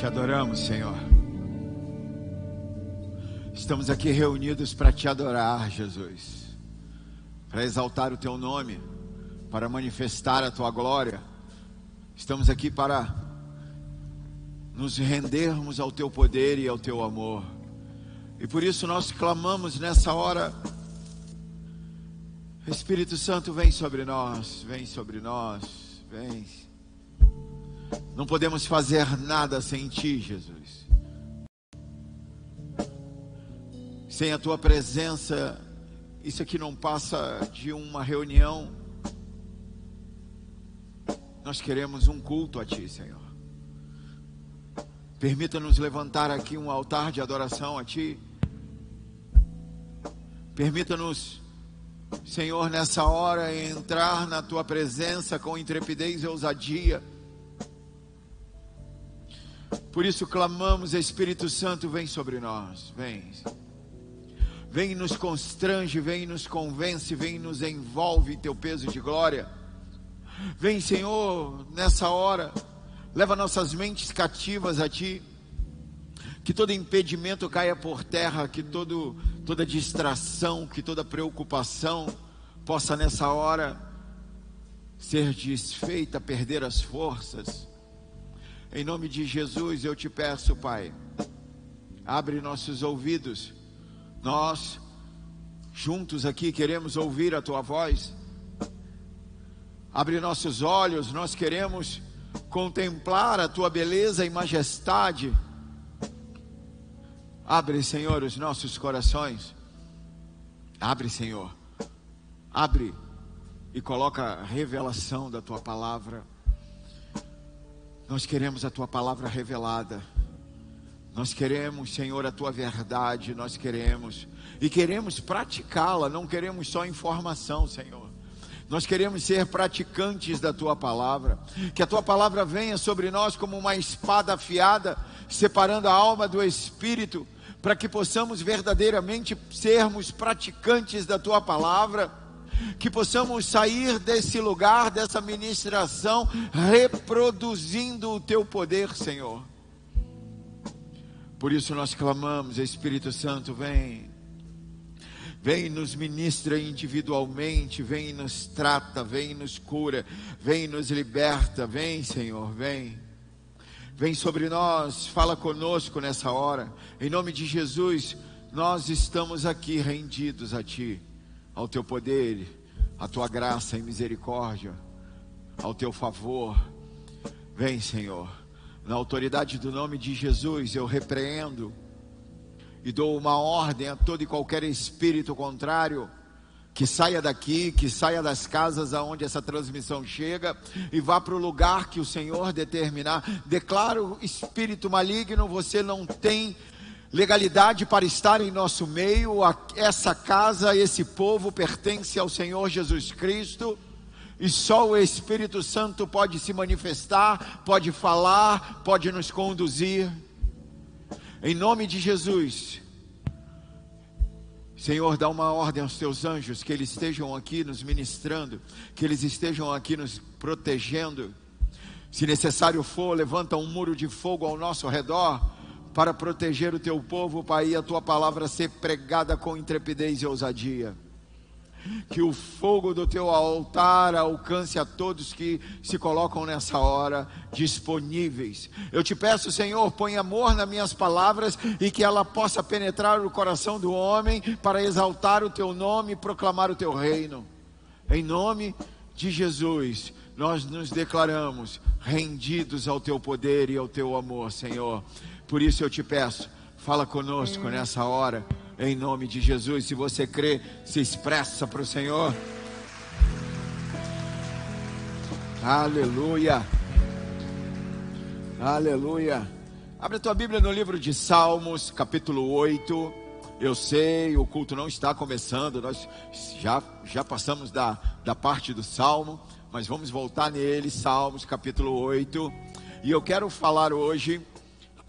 Te adoramos, Senhor. Estamos aqui reunidos para te adorar, Jesus, para exaltar o teu nome, para manifestar a tua glória. Estamos aqui para nos rendermos ao teu poder e ao teu amor. E por isso nós clamamos nessa hora. Espírito Santo, vem sobre nós, vem sobre nós, vem. Não podemos fazer nada sem ti, Jesus. Sem a tua presença, isso aqui não passa de uma reunião. Nós queremos um culto a ti, Senhor. Permita-nos levantar aqui um altar de adoração a ti. Permita-nos, Senhor, nessa hora entrar na tua presença com intrepidez e ousadia por isso clamamos, Espírito Santo, vem sobre nós, vem. Vem nos constrange, vem nos convence, vem nos envolve teu peso de glória. Vem, Senhor, nessa hora, leva nossas mentes cativas a ti. Que todo impedimento caia por terra, que todo, toda distração, que toda preocupação possa nessa hora ser desfeita, perder as forças em nome de Jesus eu te peço, Pai, abre nossos ouvidos. Nós, juntos aqui, queremos ouvir a tua voz. Abre nossos olhos, nós queremos contemplar a tua beleza e majestade. Abre, Senhor, os nossos corações. Abre, Senhor. Abre e coloca a revelação da tua palavra. Nós queremos a tua palavra revelada. Nós queremos, Senhor, a tua verdade, nós queremos e queremos praticá-la, não queremos só informação, Senhor. Nós queremos ser praticantes da tua palavra, que a tua palavra venha sobre nós como uma espada afiada, separando a alma do espírito, para que possamos verdadeiramente sermos praticantes da tua palavra que possamos sair desse lugar, dessa ministração, reproduzindo o teu poder, Senhor. Por isso nós clamamos, Espírito Santo, vem. Vem nos ministra individualmente, vem nos trata, vem nos cura, vem nos liberta, vem, Senhor, vem. Vem sobre nós, fala conosco nessa hora. Em nome de Jesus, nós estamos aqui rendidos a Ti ao teu poder, à tua graça e misericórdia, ao teu favor. Vem, Senhor, na autoridade do nome de Jesus, eu repreendo e dou uma ordem a todo e qualquer espírito contrário que saia daqui, que saia das casas aonde essa transmissão chega e vá para o lugar que o Senhor determinar. Declaro espírito maligno, você não tem legalidade para estar em nosso meio. Essa casa, esse povo pertence ao Senhor Jesus Cristo. E só o Espírito Santo pode se manifestar, pode falar, pode nos conduzir. Em nome de Jesus. Senhor, dá uma ordem aos teus anjos que eles estejam aqui nos ministrando, que eles estejam aqui nos protegendo. Se necessário for, levanta um muro de fogo ao nosso redor para proteger o teu povo, Pai, e a tua palavra ser pregada com intrepidez e ousadia. Que o fogo do teu altar alcance a todos que se colocam nessa hora disponíveis. Eu te peço, Senhor, põe amor nas minhas palavras e que ela possa penetrar o coração do homem para exaltar o teu nome e proclamar o teu reino. Em nome de Jesus, nós nos declaramos rendidos ao teu poder e ao teu amor, Senhor. Por isso eu te peço, fala conosco nessa hora, em nome de Jesus. Se você crê, se expressa para o Senhor. Aleluia. Aleluia. Abre a tua Bíblia no livro de Salmos, capítulo 8. Eu sei, o culto não está começando, nós já, já passamos da, da parte do Salmo, mas vamos voltar nele, Salmos, capítulo 8. E eu quero falar hoje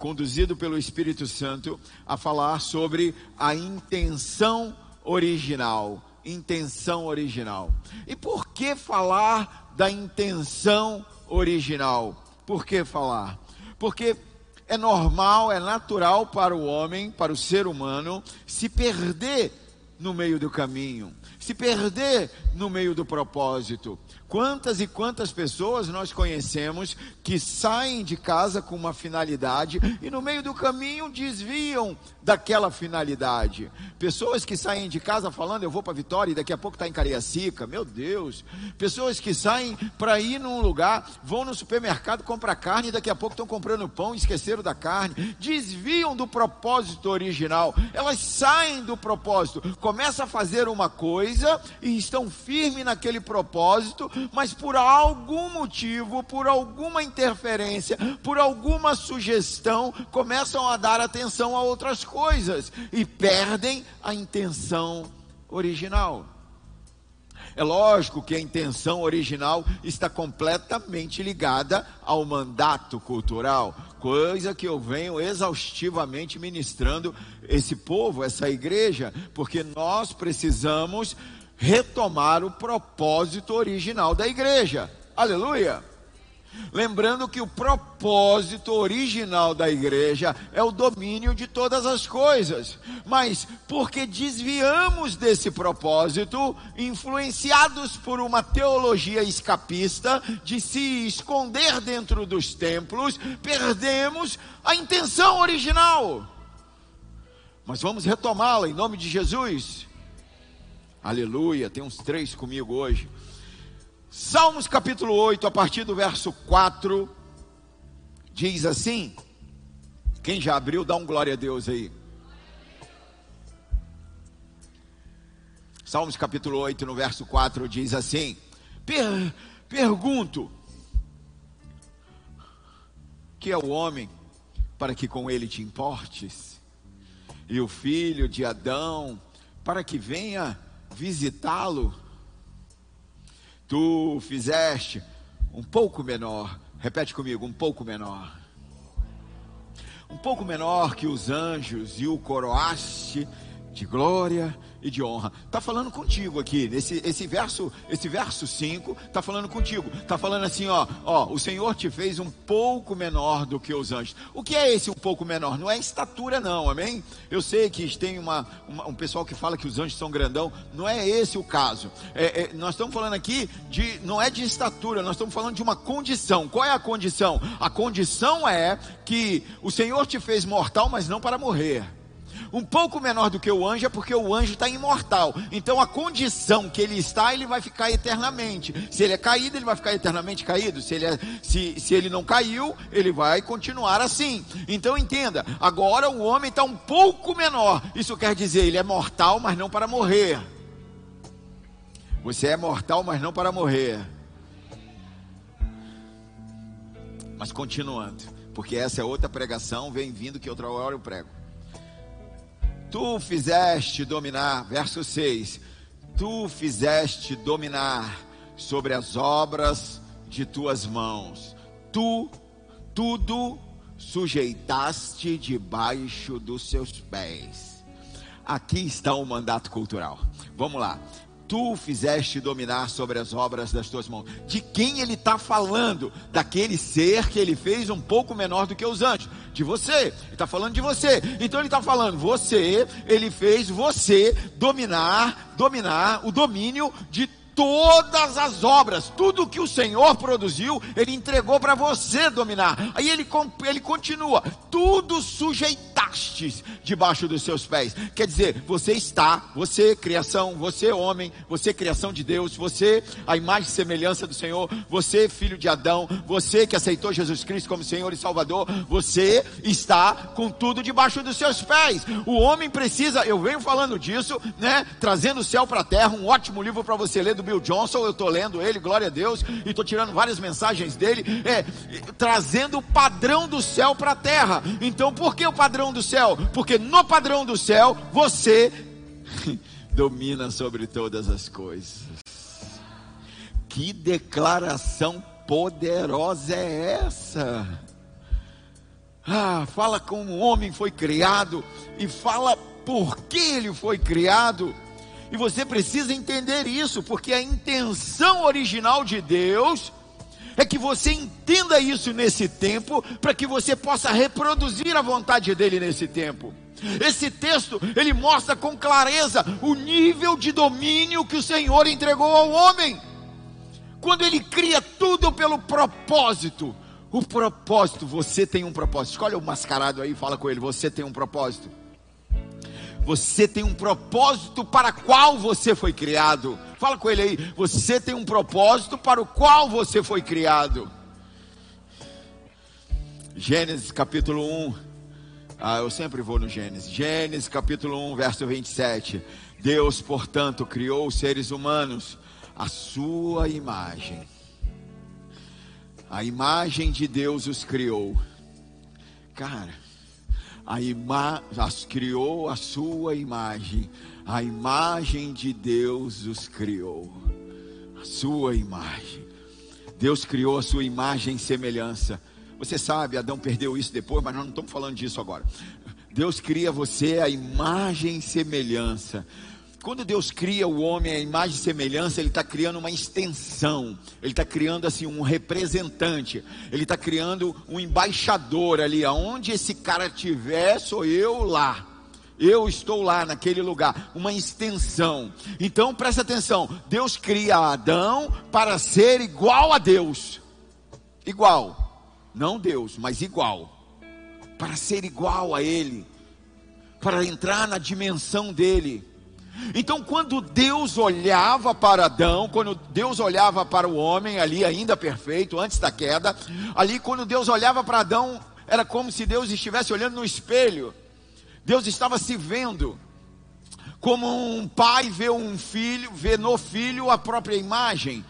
conduzido pelo Espírito Santo, a falar sobre a intenção original. Intenção original. E por que falar da intenção original? Por que falar? Porque é normal, é natural para o homem, para o ser humano, se perder no meio do caminho, se perder no meio do propósito. Quantas e quantas pessoas nós conhecemos que saem de casa com uma finalidade e no meio do caminho desviam daquela finalidade. Pessoas que saem de casa falando eu vou para Vitória e daqui a pouco está em Cariacica, meu Deus. Pessoas que saem para ir num lugar, vão no supermercado comprar carne e daqui a pouco estão comprando pão e esqueceram da carne. Desviam do propósito original. Elas saem do propósito, começam a fazer uma coisa e estão firmes naquele propósito mas por algum motivo, por alguma interferência, por alguma sugestão, começam a dar atenção a outras coisas e perdem a intenção original. É lógico que a intenção original está completamente ligada ao mandato cultural, coisa que eu venho exaustivamente ministrando esse povo, essa igreja, porque nós precisamos retomar o propósito original da igreja. Aleluia! Lembrando que o propósito original da igreja é o domínio de todas as coisas, mas porque desviamos desse propósito, influenciados por uma teologia escapista de se esconder dentro dos templos, perdemos a intenção original. Mas vamos retomá-la em nome de Jesus. Aleluia, tem uns três comigo hoje. Salmos capítulo 8, a partir do verso 4, diz assim: quem já abriu, dá um glória a Deus aí. Salmos capítulo 8, no verso 4, diz assim: per, Pergunto, que é o homem para que com ele te importes, e o filho de Adão para que venha visitá-lo, tu fizeste um pouco menor, repete comigo, um pouco menor, um pouco menor que os anjos e o coroaste de glória e de honra. Está falando contigo aqui, nesse esse verso, esse verso 5, está falando contigo. Está falando assim, ó, ó, o Senhor te fez um pouco menor do que os anjos. O que é esse um pouco menor? Não é estatura não, amém? Eu sei que tem uma, uma um pessoal que fala que os anjos são grandão, não é esse o caso. É, é, nós estamos falando aqui de, não é de estatura, nós estamos falando de uma condição. Qual é a condição? A condição é que o Senhor te fez mortal, mas não para morrer um pouco menor do que o anjo é porque o anjo está imortal. Então a condição que ele está, ele vai ficar eternamente. Se ele é caído, ele vai ficar eternamente caído. Se ele, é, se, se ele não caiu, ele vai continuar assim. Então entenda, agora o homem está um pouco menor. Isso quer dizer, ele é mortal, mas não para morrer. Você é mortal, mas não para morrer. Mas continuando, porque essa é outra pregação, vem vindo que outra hora eu prego. Tu fizeste dominar, verso 6. Tu fizeste dominar sobre as obras de tuas mãos. Tu tudo sujeitaste debaixo dos seus pés. Aqui está o mandato cultural. Vamos lá tu fizeste dominar sobre as obras das tuas mãos. De quem ele está falando? Daquele ser que ele fez um pouco menor do que os anjos. De você. Ele está falando de você. Então ele está falando, você, ele fez você dominar, dominar o domínio de todas as obras, tudo que o Senhor produziu, Ele entregou para você dominar. Aí ele, ele continua: tudo sujeitastes debaixo dos seus pés. Quer dizer, você está, você, criação, você, homem, você, criação de Deus, você, a imagem e semelhança do Senhor, você, filho de Adão, você que aceitou Jesus Cristo como Senhor e Salvador, você está com tudo debaixo dos seus pés. O homem precisa, eu venho falando disso, né? Trazendo o céu para a terra, um ótimo livro para você ler Bill Johnson, eu estou lendo ele, glória a Deus, e estou tirando várias mensagens dele, é, trazendo o padrão do céu para a terra. Então, por que o padrão do céu? Porque no padrão do céu, você domina sobre todas as coisas. Que declaração poderosa é essa? Ah, fala como o homem foi criado e fala por que ele foi criado. E você precisa entender isso, porque a intenção original de Deus é que você entenda isso nesse tempo, para que você possa reproduzir a vontade dele nesse tempo. Esse texto, ele mostra com clareza o nível de domínio que o Senhor entregou ao homem. Quando ele cria tudo pelo propósito. O propósito, você tem um propósito. Escolhe o mascarado aí e fala com ele: você tem um propósito. Você tem um propósito para qual você foi criado. Fala com ele aí. Você tem um propósito para o qual você foi criado. Gênesis capítulo 1. Ah, eu sempre vou no Gênesis. Gênesis capítulo 1, verso 27. Deus, portanto, criou os seres humanos à sua imagem. A imagem de Deus os criou. Cara, a ima as criou a sua imagem. A imagem de Deus os criou. A sua imagem. Deus criou a sua imagem e semelhança. Você sabe, Adão perdeu isso depois, mas nós não estamos falando disso agora. Deus cria você a imagem e semelhança. Quando Deus cria o homem a imagem e semelhança, Ele está criando uma extensão, Ele está criando assim um representante, Ele está criando um embaixador ali, aonde esse cara estiver, sou eu lá. Eu estou lá naquele lugar, uma extensão. Então presta atenção: Deus cria Adão para ser igual a Deus. Igual, não Deus, mas igual. Para ser igual a Ele, para entrar na dimensão dele. Então, quando Deus olhava para Adão, quando Deus olhava para o homem ali ainda perfeito, antes da queda, ali quando Deus olhava para Adão, era como se Deus estivesse olhando no espelho. Deus estava se vendo. Como um pai vê um filho, vê no filho a própria imagem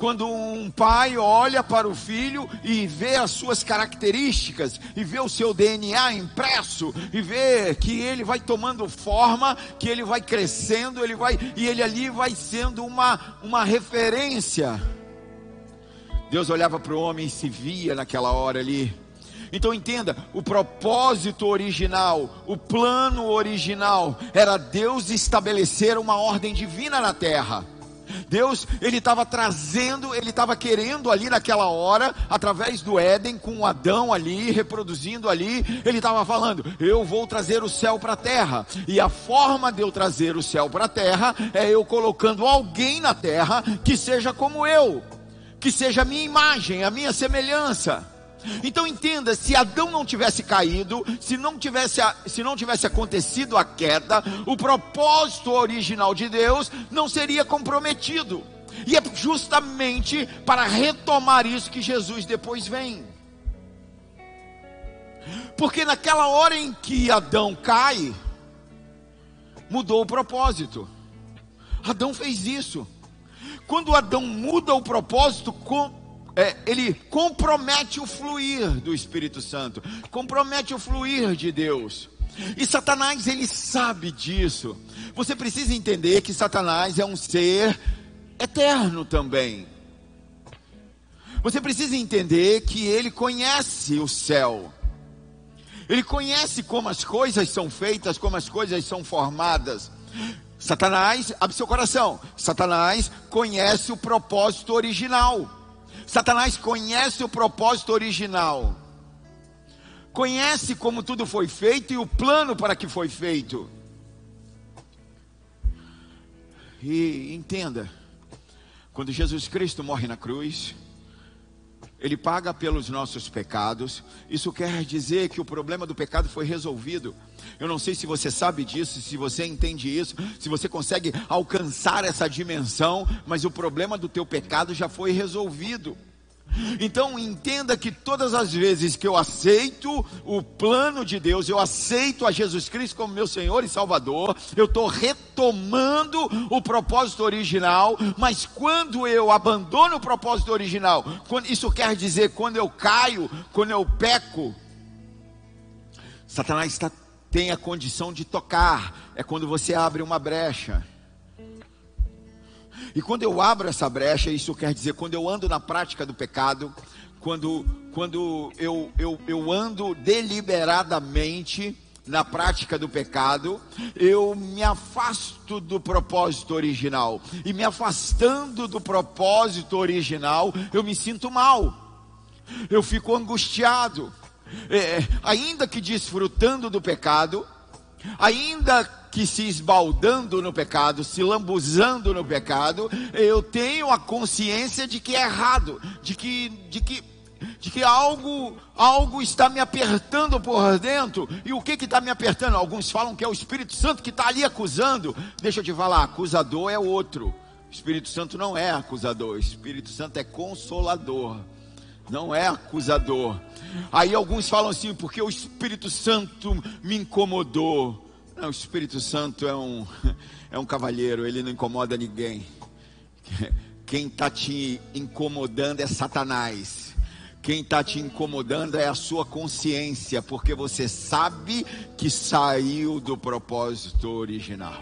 quando um pai olha para o filho e vê as suas características, e vê o seu DNA impresso, e vê que ele vai tomando forma, que ele vai crescendo, ele vai, e ele ali vai sendo uma, uma referência. Deus olhava para o homem e se via naquela hora ali. Então entenda, o propósito original, o plano original era Deus estabelecer uma ordem divina na terra. Deus, ele estava trazendo, ele estava querendo ali naquela hora, através do Éden, com Adão ali, reproduzindo ali, ele estava falando: Eu vou trazer o céu para a terra, e a forma de eu trazer o céu para a terra é eu colocando alguém na terra que seja como eu, que seja a minha imagem, a minha semelhança. Então entenda, se Adão não tivesse caído, se não tivesse, se não tivesse acontecido a queda, o propósito original de Deus não seria comprometido. E é justamente para retomar isso que Jesus depois vem. Porque naquela hora em que Adão cai, mudou o propósito. Adão fez isso. Quando Adão muda o propósito, é, ele compromete o fluir do Espírito Santo, compromete o fluir de Deus. E Satanás, ele sabe disso. Você precisa entender que Satanás é um ser eterno também. Você precisa entender que ele conhece o céu. Ele conhece como as coisas são feitas, como as coisas são formadas. Satanás, abre seu coração. Satanás conhece o propósito original. Satanás conhece o propósito original, conhece como tudo foi feito e o plano para que foi feito. E entenda, quando Jesus Cristo morre na cruz, ele paga pelos nossos pecados. Isso quer dizer que o problema do pecado foi resolvido. Eu não sei se você sabe disso, se você entende isso, se você consegue alcançar essa dimensão, mas o problema do teu pecado já foi resolvido. Então entenda que todas as vezes que eu aceito o plano de Deus, eu aceito a Jesus Cristo como meu Senhor e Salvador, eu estou retomando o propósito original, mas quando eu abandono o propósito original, isso quer dizer quando eu caio, quando eu peco, Satanás está, tem a condição de tocar, é quando você abre uma brecha. E quando eu abro essa brecha, isso quer dizer, quando eu ando na prática do pecado, quando, quando eu, eu, eu ando deliberadamente na prática do pecado, eu me afasto do propósito original. E me afastando do propósito original, eu me sinto mal. Eu fico angustiado. É, ainda que desfrutando do pecado, ainda que se esbaldando no pecado, se lambuzando no pecado, eu tenho a consciência de que é errado, de que, de que de que algo, algo está me apertando por dentro. E o que está me apertando? Alguns falam que é o Espírito Santo que está ali acusando. Deixa eu te falar, acusador é outro. Espírito Santo não é acusador, Espírito Santo é consolador, não é acusador. Aí alguns falam assim, porque o Espírito Santo me incomodou. Não, o Espírito Santo é um, é um cavalheiro, ele não incomoda ninguém. Quem está te incomodando é Satanás. Quem está te incomodando é a sua consciência, porque você sabe que saiu do propósito original.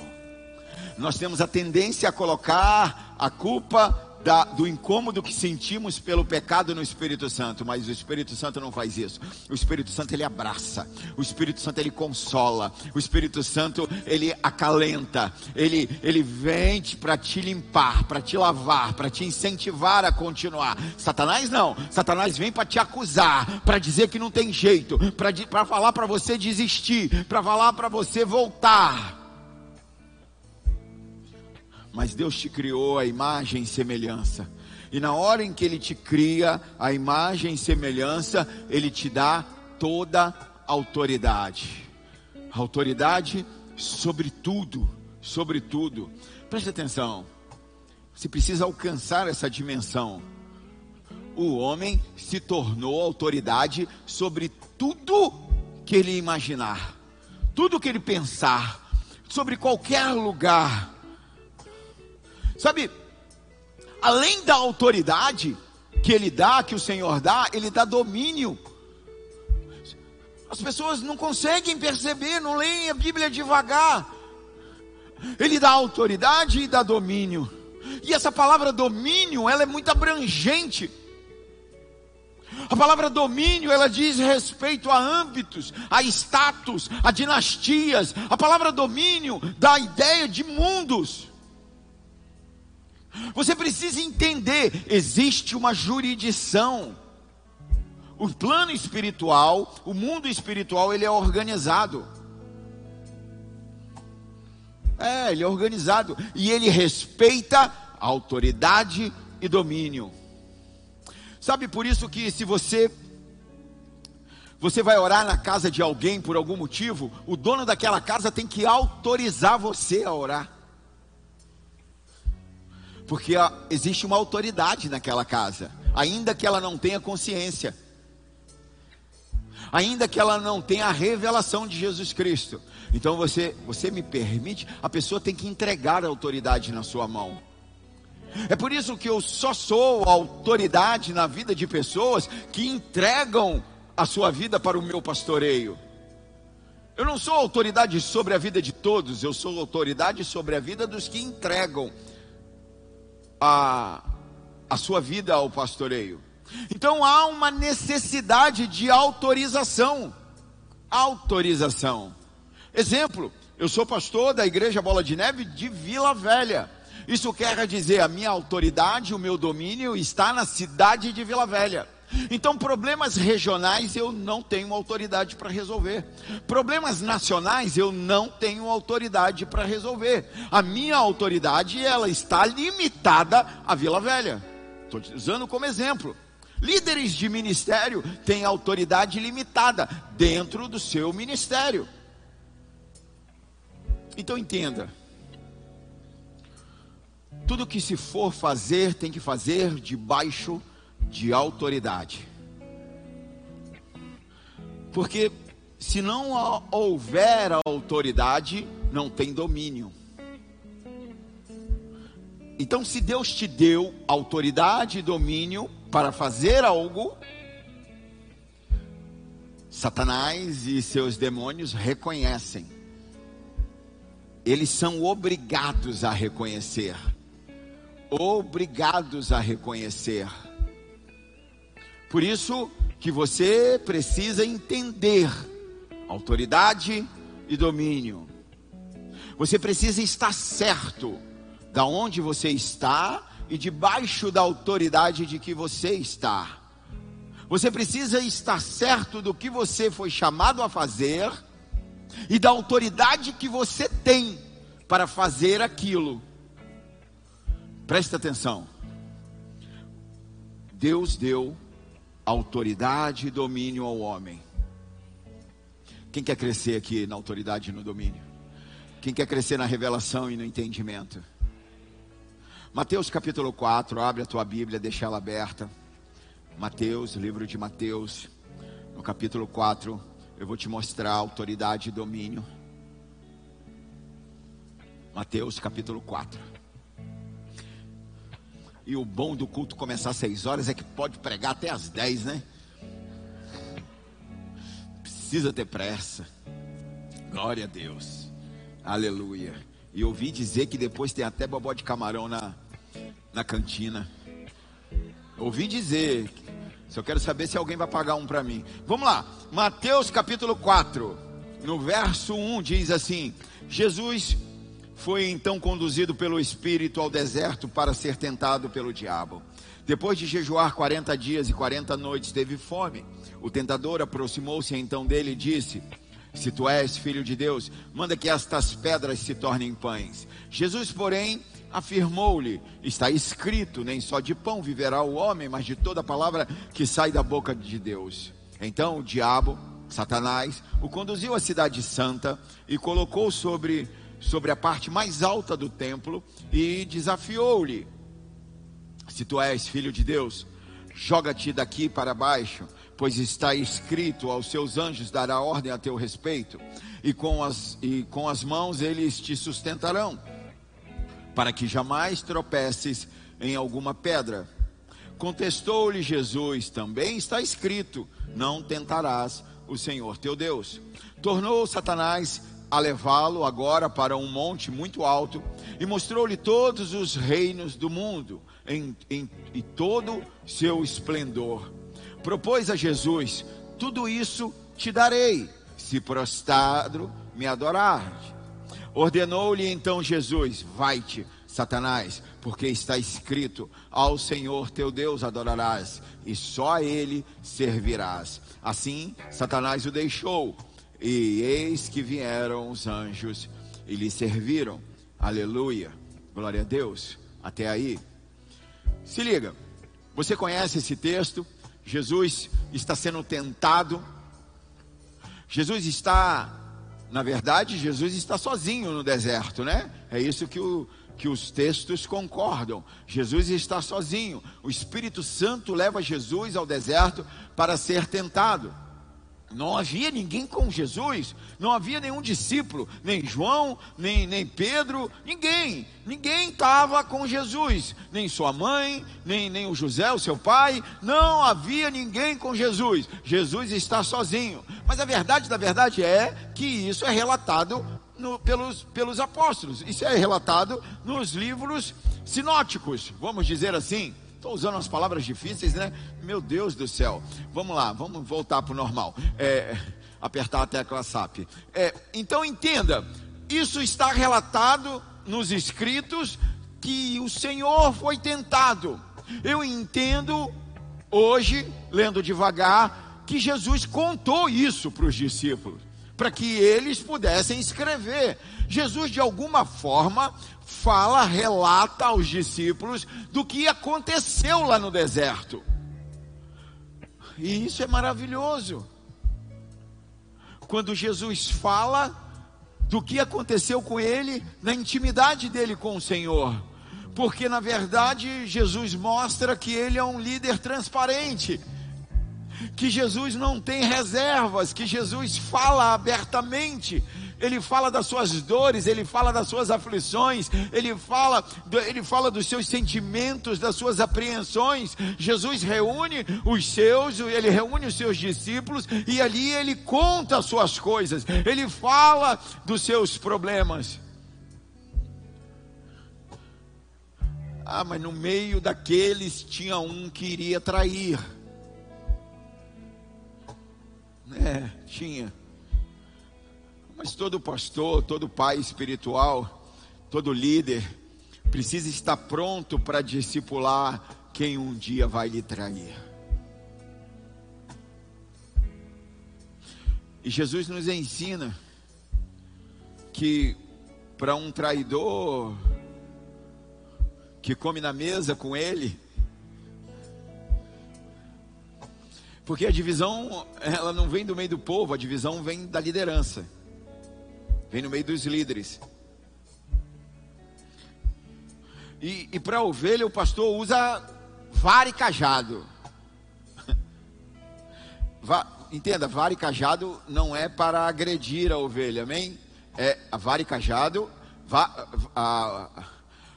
Nós temos a tendência a colocar a culpa da, do incômodo que sentimos pelo pecado no Espírito Santo, mas o Espírito Santo não faz isso. O Espírito Santo ele abraça, o Espírito Santo ele consola, o Espírito Santo ele acalenta, ele, ele vem para te limpar, para te lavar, para te incentivar a continuar. Satanás não, Satanás vem para te acusar, para dizer que não tem jeito, para falar para você desistir, para falar para você voltar mas Deus te criou a imagem e semelhança. E na hora em que Ele te cria a imagem e semelhança, Ele te dá toda autoridade. Autoridade sobre tudo, sobre tudo. Preste atenção. Você precisa alcançar essa dimensão. O homem se tornou autoridade sobre tudo que ele imaginar, tudo que ele pensar, sobre qualquer lugar Sabe, além da autoridade que ele dá, que o Senhor dá, ele dá domínio. As pessoas não conseguem perceber, não leem a Bíblia devagar. Ele dá autoridade e dá domínio. E essa palavra domínio, ela é muito abrangente. A palavra domínio, ela diz respeito a âmbitos, a status, a dinastias. A palavra domínio dá a ideia de mundos. Você precisa entender: existe uma jurisdição. O plano espiritual, o mundo espiritual, ele é organizado. É, ele é organizado. E ele respeita autoridade e domínio. Sabe por isso que se você você vai orar na casa de alguém por algum motivo, o dono daquela casa tem que autorizar você a orar porque existe uma autoridade naquela casa, ainda que ela não tenha consciência, ainda que ela não tenha a revelação de Jesus Cristo. Então você, você me permite, a pessoa tem que entregar a autoridade na sua mão. É por isso que eu só sou autoridade na vida de pessoas que entregam a sua vida para o meu pastoreio. Eu não sou autoridade sobre a vida de todos, eu sou autoridade sobre a vida dos que entregam a, a sua vida ao pastoreio. Então há uma necessidade de autorização. Autorização. Exemplo, eu sou pastor da Igreja Bola de Neve de Vila Velha. Isso quer dizer, a minha autoridade, o meu domínio está na cidade de Vila Velha. Então, problemas regionais eu não tenho autoridade para resolver. Problemas nacionais eu não tenho autoridade para resolver. A minha autoridade ela está limitada à Vila Velha. Estou usando como exemplo. Líderes de ministério têm autoridade limitada dentro do seu ministério. Então entenda. Tudo que se for fazer tem que fazer debaixo de autoridade. Porque se não houver autoridade, não tem domínio. Então, se Deus te deu autoridade e domínio para fazer algo, Satanás e seus demônios reconhecem. Eles são obrigados a reconhecer. Obrigados a reconhecer por isso que você precisa entender autoridade e domínio. Você precisa estar certo da onde você está e debaixo da autoridade de que você está. Você precisa estar certo do que você foi chamado a fazer e da autoridade que você tem para fazer aquilo. Preste atenção. Deus deu autoridade e domínio ao homem. Quem quer crescer aqui na autoridade e no domínio? Quem quer crescer na revelação e no entendimento? Mateus capítulo 4, abre a tua Bíblia, deixa ela aberta. Mateus, livro de Mateus, no capítulo 4, eu vou te mostrar autoridade e domínio. Mateus capítulo 4. E o bom do culto começar às 6 horas é que pode pregar até às 10, né? Precisa ter pressa. Glória a Deus. Aleluia. E ouvi dizer que depois tem até bobó de camarão na, na cantina. Ouvi dizer. Só quero saber se alguém vai pagar um para mim. Vamos lá. Mateus capítulo 4. No verso 1 diz assim: Jesus foi então conduzido pelo Espírito ao deserto para ser tentado pelo diabo. Depois de jejuar 40 dias e 40 noites, teve fome. O tentador aproximou-se então dele e disse: Se tu és filho de Deus, manda que estas pedras se tornem pães. Jesus, porém, afirmou-lhe: Está escrito: Nem só de pão viverá o homem, mas de toda palavra que sai da boca de Deus. Então o diabo, Satanás, o conduziu à cidade santa e colocou sobre sobre a parte mais alta do templo e desafiou-lhe: Se tu és filho de Deus, joga-te daqui para baixo, pois está escrito: aos seus anjos dará ordem a teu respeito, e com as, e com as mãos eles te sustentarão, para que jamais tropeces em alguma pedra. Contestou-lhe Jesus: Também está escrito: Não tentarás o Senhor teu Deus. Tornou Satanás a levá-lo agora para um monte muito alto e mostrou-lhe todos os reinos do mundo em, em, e todo seu esplendor. Propôs a Jesus: Tudo isso te darei, se prostrado me adorar. Ordenou-lhe então Jesus: Vai-te, Satanás, porque está escrito: Ao Senhor teu Deus adorarás, e só a ele servirás. Assim, Satanás o deixou e eis que vieram os anjos e lhe serviram. Aleluia. Glória a Deus. Até aí. Se liga. Você conhece esse texto? Jesus está sendo tentado. Jesus está, na verdade, Jesus está sozinho no deserto, né? É isso que, o, que os textos concordam. Jesus está sozinho. O Espírito Santo leva Jesus ao deserto para ser tentado. Não havia ninguém com Jesus, não havia nenhum discípulo, nem João, nem, nem Pedro, ninguém, ninguém estava com Jesus, nem sua mãe, nem, nem o José, o seu pai, não havia ninguém com Jesus. Jesus está sozinho. Mas a verdade da verdade é que isso é relatado no, pelos, pelos apóstolos, isso é relatado nos livros sinóticos, vamos dizer assim. Estou usando as palavras difíceis, né? Meu Deus do céu. Vamos lá, vamos voltar para o normal. É, apertar a tecla SAP. É, então entenda, isso está relatado nos escritos que o Senhor foi tentado. Eu entendo hoje, lendo devagar, que Jesus contou isso para os discípulos, para que eles pudessem escrever. Jesus, de alguma forma, fala, relata aos discípulos do que aconteceu lá no deserto. E isso é maravilhoso. Quando Jesus fala do que aconteceu com ele na intimidade dele com o Senhor. Porque na verdade Jesus mostra que ele é um líder transparente que Jesus não tem reservas, que Jesus fala abertamente, ele fala das suas dores, ele fala das suas aflições, ele fala, ele fala dos seus sentimentos, das suas apreensões. Jesus reúne os seus, ele reúne os seus discípulos e ali ele conta as suas coisas, ele fala dos seus problemas. Ah, mas no meio daqueles tinha um que iria trair. É, tinha Mas todo pastor, todo pai espiritual, todo líder, precisa estar pronto para discipular quem um dia vai lhe trair. E Jesus nos ensina que para um traidor que come na mesa com ele, porque a divisão ela não vem do meio do povo, a divisão vem da liderança, vem no meio dos líderes. E, e para a ovelha o pastor usa vara e cajado. Va, entenda, vara e cajado não é para agredir a ovelha, amém? É a vara e cajado, va, a,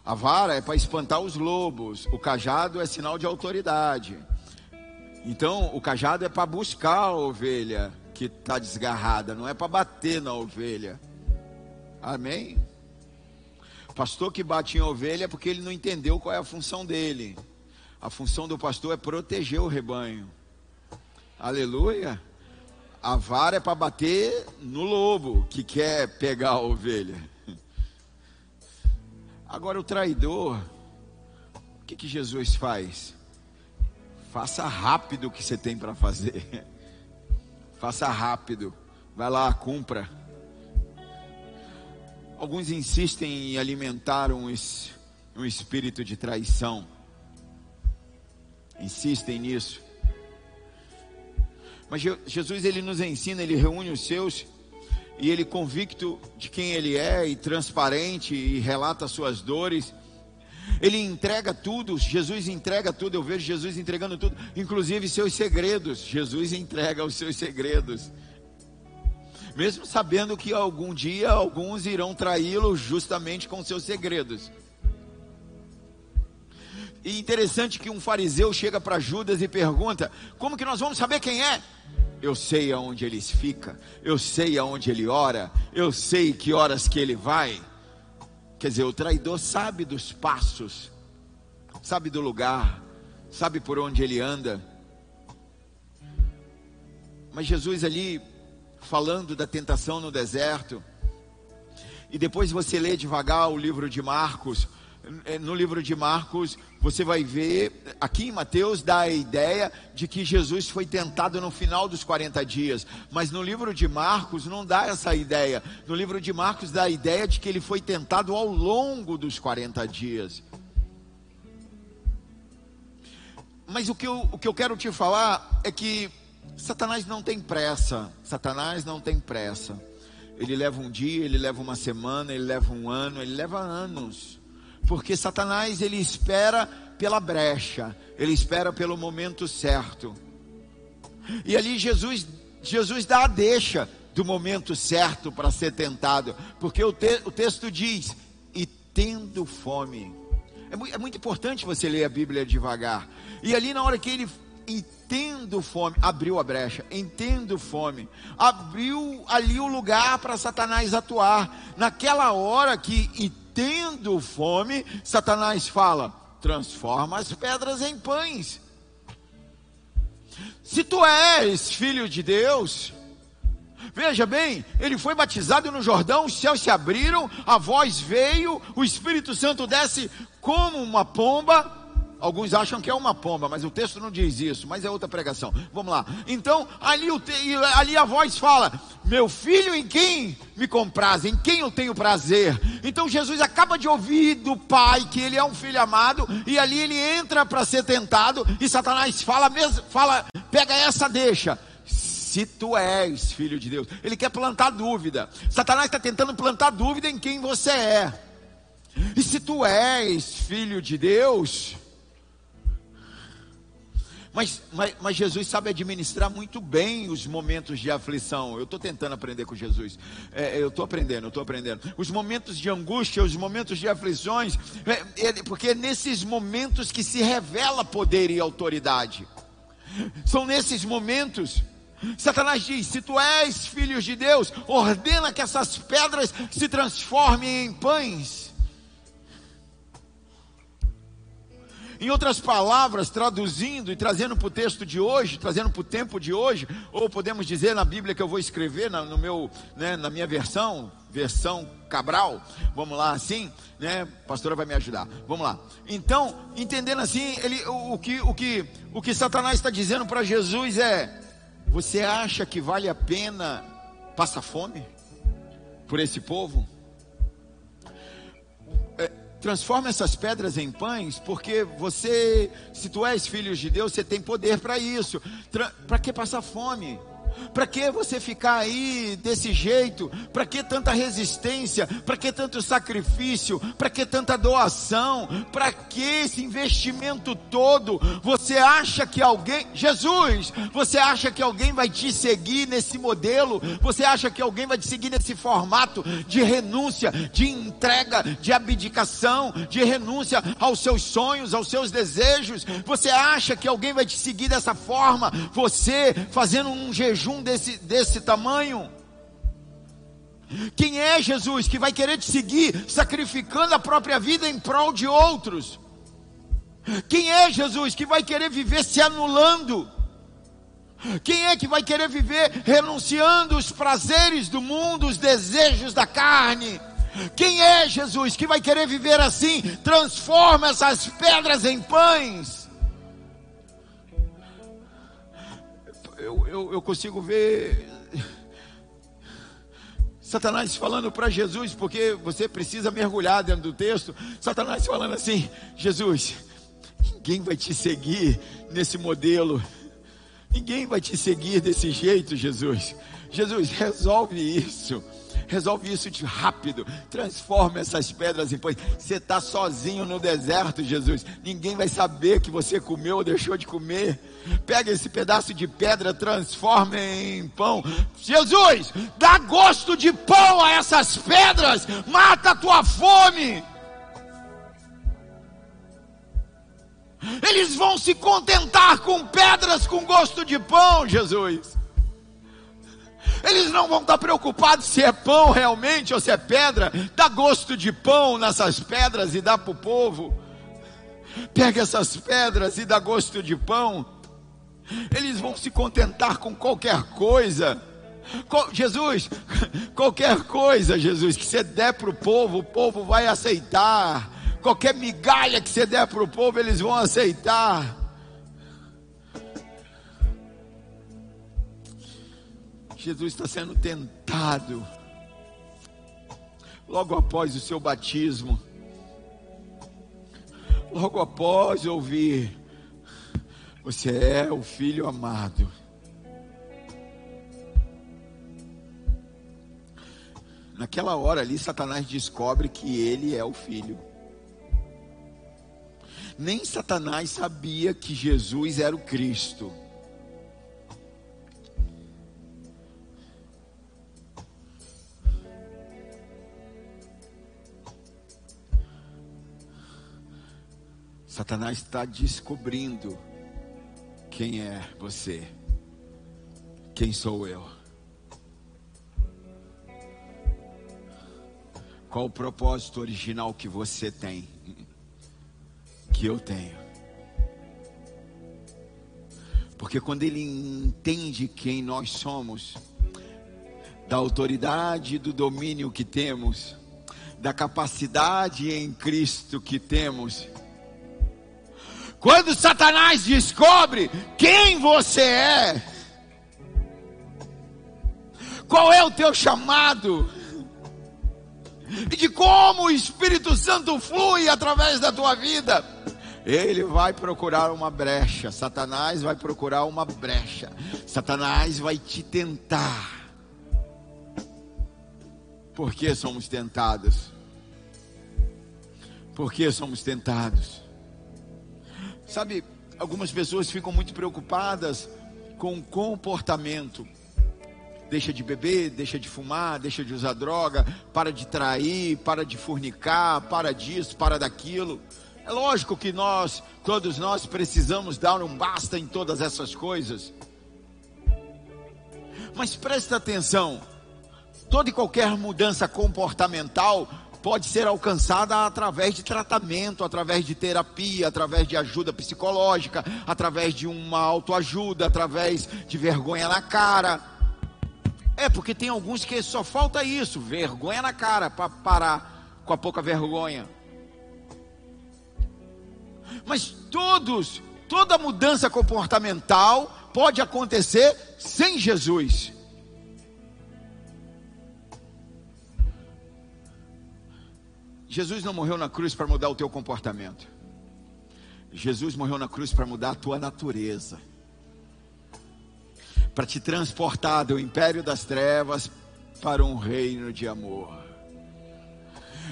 a vara é para espantar os lobos, o cajado é sinal de autoridade. Então, o cajado é para buscar a ovelha que está desgarrada, não é para bater na ovelha. Amém? Pastor que bate em ovelha é porque ele não entendeu qual é a função dele. A função do pastor é proteger o rebanho. Aleluia. A vara é para bater no lobo que quer pegar a ovelha. Agora o traidor, o que, que Jesus faz? Faça rápido o que você tem para fazer. Faça rápido. Vai lá, cumpra. Alguns insistem em alimentar um, um espírito de traição. Insistem nisso. Mas Jesus ele nos ensina, ele reúne os seus e ele convicto de quem ele é e transparente e relata suas dores. Ele entrega tudo, Jesus entrega tudo, eu vejo Jesus entregando tudo, inclusive seus segredos. Jesus entrega os seus segredos mesmo sabendo que algum dia alguns irão traí-lo justamente com seus segredos. E interessante que um fariseu chega para Judas e pergunta: Como que nós vamos saber quem é? Eu sei aonde ele fica, eu sei aonde ele ora, eu sei que horas que ele vai. Quer dizer, o traidor sabe dos passos, sabe do lugar, sabe por onde ele anda. Mas Jesus ali falando da tentação no deserto. E depois você lê devagar o livro de Marcos. No livro de Marcos, você vai ver, aqui em Mateus dá a ideia de que Jesus foi tentado no final dos 40 dias, mas no livro de Marcos não dá essa ideia. No livro de Marcos dá a ideia de que ele foi tentado ao longo dos 40 dias. Mas o que eu, o que eu quero te falar é que Satanás não tem pressa. Satanás não tem pressa. Ele leva um dia, ele leva uma semana, ele leva um ano, ele leva anos. Porque Satanás ele espera pela brecha, ele espera pelo momento certo. E ali Jesus Jesus dá a deixa do momento certo para ser tentado, porque o, te, o texto diz: "E tendo fome". É muito, é muito importante você ler a Bíblia devagar. E ali na hora que ele entendo fome, abriu a brecha, entendo fome, abriu ali o lugar para Satanás atuar. Naquela hora que entendo fome, Satanás fala: transforma as pedras em pães. Se tu és filho de Deus, Veja bem, ele foi batizado no Jordão, os céus se abriram, a voz veio, o Espírito Santo desce como uma pomba, Alguns acham que é uma pomba, mas o texto não diz isso, mas é outra pregação. Vamos lá. Então, ali, te, ali a voz fala: Meu filho, em quem me compraz, em quem eu tenho prazer. Então, Jesus acaba de ouvir do Pai que ele é um filho amado, e ali ele entra para ser tentado, e Satanás fala, mesmo, fala pega essa deixa se tu és filho de Deus. Ele quer plantar dúvida. Satanás está tentando plantar dúvida em quem você é. E se tu és filho de Deus, mas, mas, mas, Jesus sabe administrar muito bem os momentos de aflição. Eu estou tentando aprender com Jesus. É, eu estou aprendendo, eu estou aprendendo. Os momentos de angústia, os momentos de aflições, é, porque é nesses momentos que se revela poder e autoridade. São nesses momentos. Satanás diz: se tu és filho de Deus, ordena que essas pedras se transformem em pães. Em outras palavras, traduzindo e trazendo para o texto de hoje, trazendo para o tempo de hoje, ou podemos dizer na Bíblia que eu vou escrever na, no meu, né, na minha versão, versão Cabral, vamos lá assim, né? A pastora vai me ajudar. Vamos lá. Então, entendendo assim, ele, o, o que, o que, o que Satanás está dizendo para Jesus é: você acha que vale a pena passar fome por esse povo? Transforma essas pedras em pães, porque você, se tu és filho de Deus, você tem poder para isso. Para que passar fome? Para que você ficar aí desse jeito? Para que tanta resistência? Para que tanto sacrifício? Para que tanta doação? Para que esse investimento todo? Você acha que alguém, Jesus, você acha que alguém vai te seguir nesse modelo? Você acha que alguém vai te seguir nesse formato de renúncia, de entrega, de abdicação, de renúncia aos seus sonhos, aos seus desejos? Você acha que alguém vai te seguir dessa forma? Você fazendo um jejum jejum desse, desse tamanho? Quem é Jesus que vai querer te seguir sacrificando a própria vida em prol de outros? Quem é Jesus que vai querer viver se anulando? Quem é que vai querer viver renunciando os prazeres do mundo, os desejos da carne? Quem é Jesus que vai querer viver assim? Transforma essas pedras em pães. Eu, eu, eu consigo ver Satanás falando para Jesus, porque você precisa mergulhar dentro do texto. Satanás falando assim: Jesus, ninguém vai te seguir nesse modelo, ninguém vai te seguir desse jeito, Jesus. Jesus, resolve isso. Resolve isso de rápido. Transforma essas pedras em pães. Você está sozinho no deserto, Jesus. Ninguém vai saber que você comeu ou deixou de comer. Pega esse pedaço de pedra, transforma em pão. Jesus, dá gosto de pão a essas pedras. Mata a tua fome. Eles vão se contentar com pedras com gosto de pão, Jesus. Eles não vão estar preocupados se é pão realmente ou se é pedra. Dá gosto de pão nessas pedras e dá para o povo. Pega essas pedras e dá gosto de pão. Eles vão se contentar com qualquer coisa. Jesus, qualquer coisa, Jesus, que você der para o povo, o povo vai aceitar. Qualquer migalha que você der para o povo, eles vão aceitar. Jesus está sendo tentado. Logo após o seu batismo, logo após ouvir, você é o filho amado. Naquela hora ali, Satanás descobre que ele é o filho. Nem Satanás sabia que Jesus era o Cristo. Satanás está descobrindo quem é você, quem sou eu. Qual o propósito original que você tem, que eu tenho. Porque quando ele entende quem nós somos, da autoridade e do domínio que temos, da capacidade em Cristo que temos, quando Satanás descobre quem você é, qual é o teu chamado, e de como o Espírito Santo flui através da tua vida, ele vai procurar uma brecha. Satanás vai procurar uma brecha. Satanás vai te tentar. Por que somos tentados? Por que somos tentados? Sabe, algumas pessoas ficam muito preocupadas com o comportamento. Deixa de beber, deixa de fumar, deixa de usar droga, para de trair, para de fornicar, para disso, para daquilo. É lógico que nós, todos nós, precisamos dar um basta em todas essas coisas. Mas presta atenção: toda e qualquer mudança comportamental pode ser alcançada através de tratamento, através de terapia, através de ajuda psicológica, através de uma autoajuda, através de vergonha na cara. É, porque tem alguns que só falta isso, vergonha na cara, para parar com a pouca vergonha. Mas todos, toda mudança comportamental pode acontecer sem Jesus. Jesus não morreu na cruz para mudar o teu comportamento. Jesus morreu na cruz para mudar a tua natureza. Para te transportar do império das trevas para um reino de amor.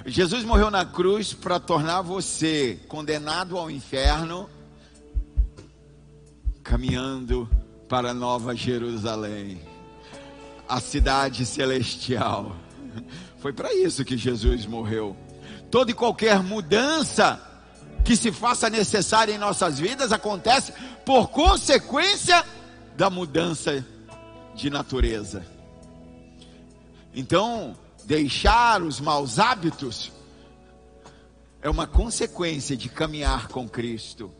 Jesus morreu na cruz para tornar você condenado ao inferno, caminhando para Nova Jerusalém, a cidade celestial. Foi para isso que Jesus morreu. Toda e qualquer mudança que se faça necessária em nossas vidas acontece por consequência da mudança de natureza. Então, deixar os maus hábitos é uma consequência de caminhar com Cristo.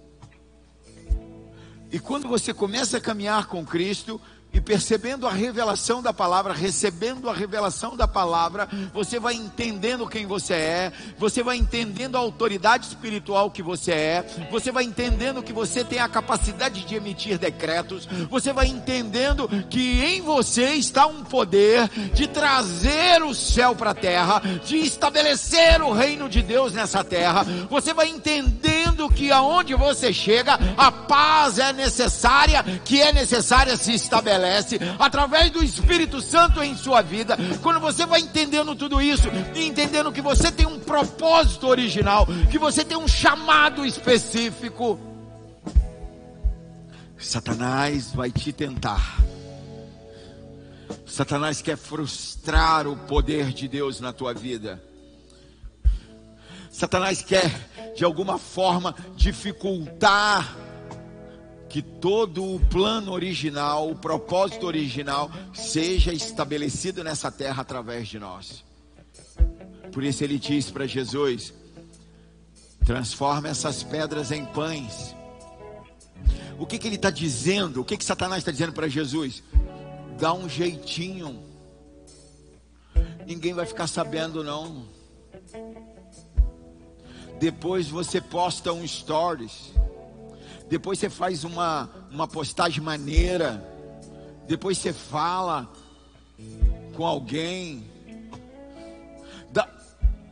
E quando você começa a caminhar com Cristo, e percebendo a revelação da palavra, recebendo a revelação da palavra, você vai entendendo quem você é, você vai entendendo a autoridade espiritual que você é, você vai entendendo que você tem a capacidade de emitir decretos, você vai entendendo que em você está um poder de trazer o céu para a terra, de estabelecer o reino de Deus nessa terra, você vai entendendo que aonde você chega, a paz é necessária, que é necessária se estabelecer estabelece através do Espírito Santo em sua vida. Quando você vai entendendo tudo isso e entendendo que você tem um propósito original, que você tem um chamado específico, Satanás vai te tentar. Satanás quer frustrar o poder de Deus na tua vida. Satanás quer, de alguma forma, dificultar que todo o plano original, o propósito original, seja estabelecido nessa terra através de nós. Por isso ele diz para Jesus: transforma essas pedras em pães. O que, que ele está dizendo? O que, que Satanás está dizendo para Jesus? Dá um jeitinho. Ninguém vai ficar sabendo, não. Depois você posta um stories depois você faz uma, uma postagem maneira, depois você fala com alguém, dá,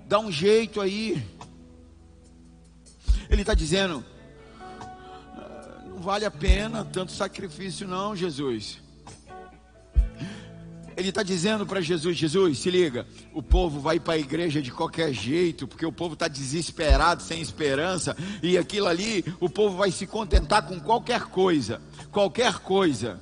dá um jeito aí. Ele está dizendo: ah, não vale a pena tanto sacrifício, não, Jesus. Ele está dizendo para Jesus: Jesus, se liga, o povo vai para a igreja de qualquer jeito, porque o povo está desesperado, sem esperança, e aquilo ali, o povo vai se contentar com qualquer coisa, qualquer coisa.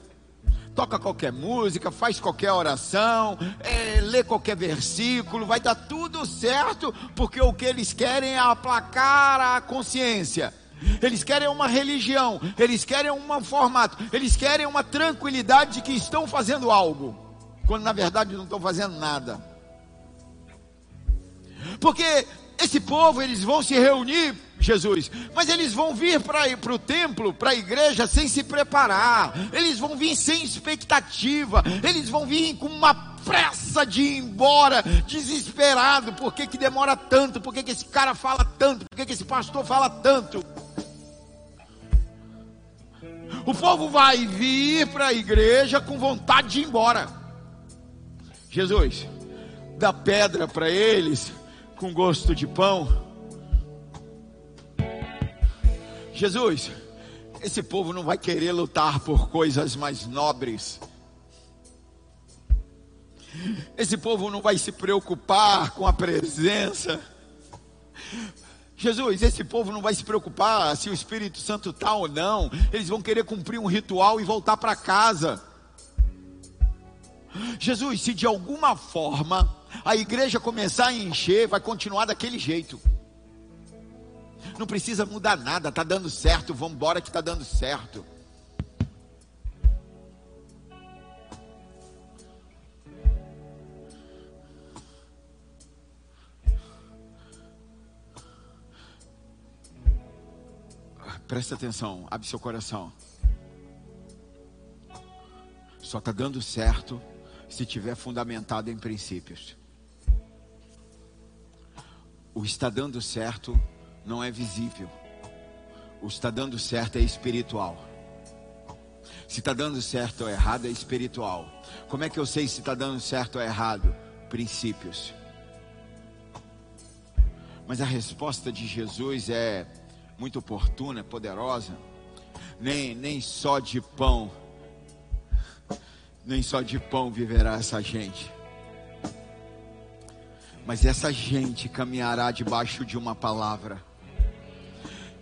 Toca qualquer música, faz qualquer oração, é, lê qualquer versículo, vai dar tudo certo, porque o que eles querem é aplacar a consciência. Eles querem uma religião, eles querem um formato, eles querem uma tranquilidade de que estão fazendo algo quando na verdade não estão fazendo nada. Porque esse povo, eles vão se reunir, Jesus, mas eles vão vir para o templo, para a igreja, sem se preparar, eles vão vir sem expectativa, eles vão vir com uma pressa de ir embora, desesperado, por que, que demora tanto, por que, que esse cara fala tanto, por que, que esse pastor fala tanto. O povo vai vir para a igreja com vontade de ir embora. Jesus, dá pedra para eles com gosto de pão. Jesus, esse povo não vai querer lutar por coisas mais nobres. Esse povo não vai se preocupar com a presença. Jesus, esse povo não vai se preocupar se o Espírito Santo está ou não. Eles vão querer cumprir um ritual e voltar para casa. Jesus, se de alguma forma a igreja começar a encher, vai continuar daquele jeito. Não precisa mudar nada, está dando certo, vamos embora que está dando certo. Ah, presta atenção, abre seu coração. Só está dando certo se tiver fundamentado em princípios. O está dando certo não é visível. O está dando certo é espiritual. Se está dando certo ou errado é espiritual. Como é que eu sei se está dando certo ou errado? Princípios. Mas a resposta de Jesus é muito oportuna, poderosa. Nem, nem só de pão, nem só de pão viverá essa gente. Mas essa gente caminhará debaixo de uma palavra.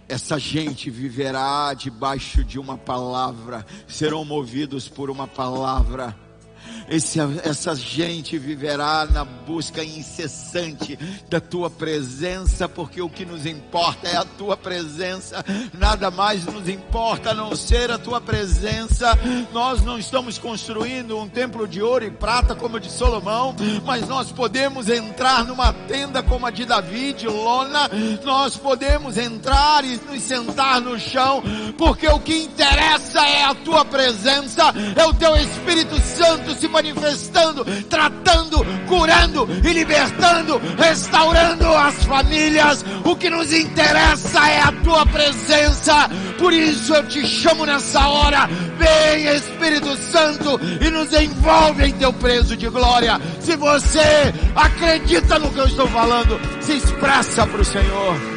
Essa gente viverá debaixo de uma palavra, serão movidos por uma palavra. Esse, essa gente viverá na busca incessante da tua presença, porque o que nos importa é a tua presença, nada mais nos importa a não ser a tua presença. Nós não estamos construindo um templo de ouro e prata como o de Salomão, mas nós podemos entrar numa tenda como a de Davi, de lona, nós podemos entrar e nos sentar no chão, porque o que interessa é a tua presença, é o teu Espírito Santo se manifestando, tratando, curando e libertando, restaurando as famílias. O que nos interessa é a tua presença. Por isso eu te chamo nessa hora. Vem Espírito Santo e nos envolve em teu preso de glória. Se você acredita no que eu estou falando, se expressa para o Senhor.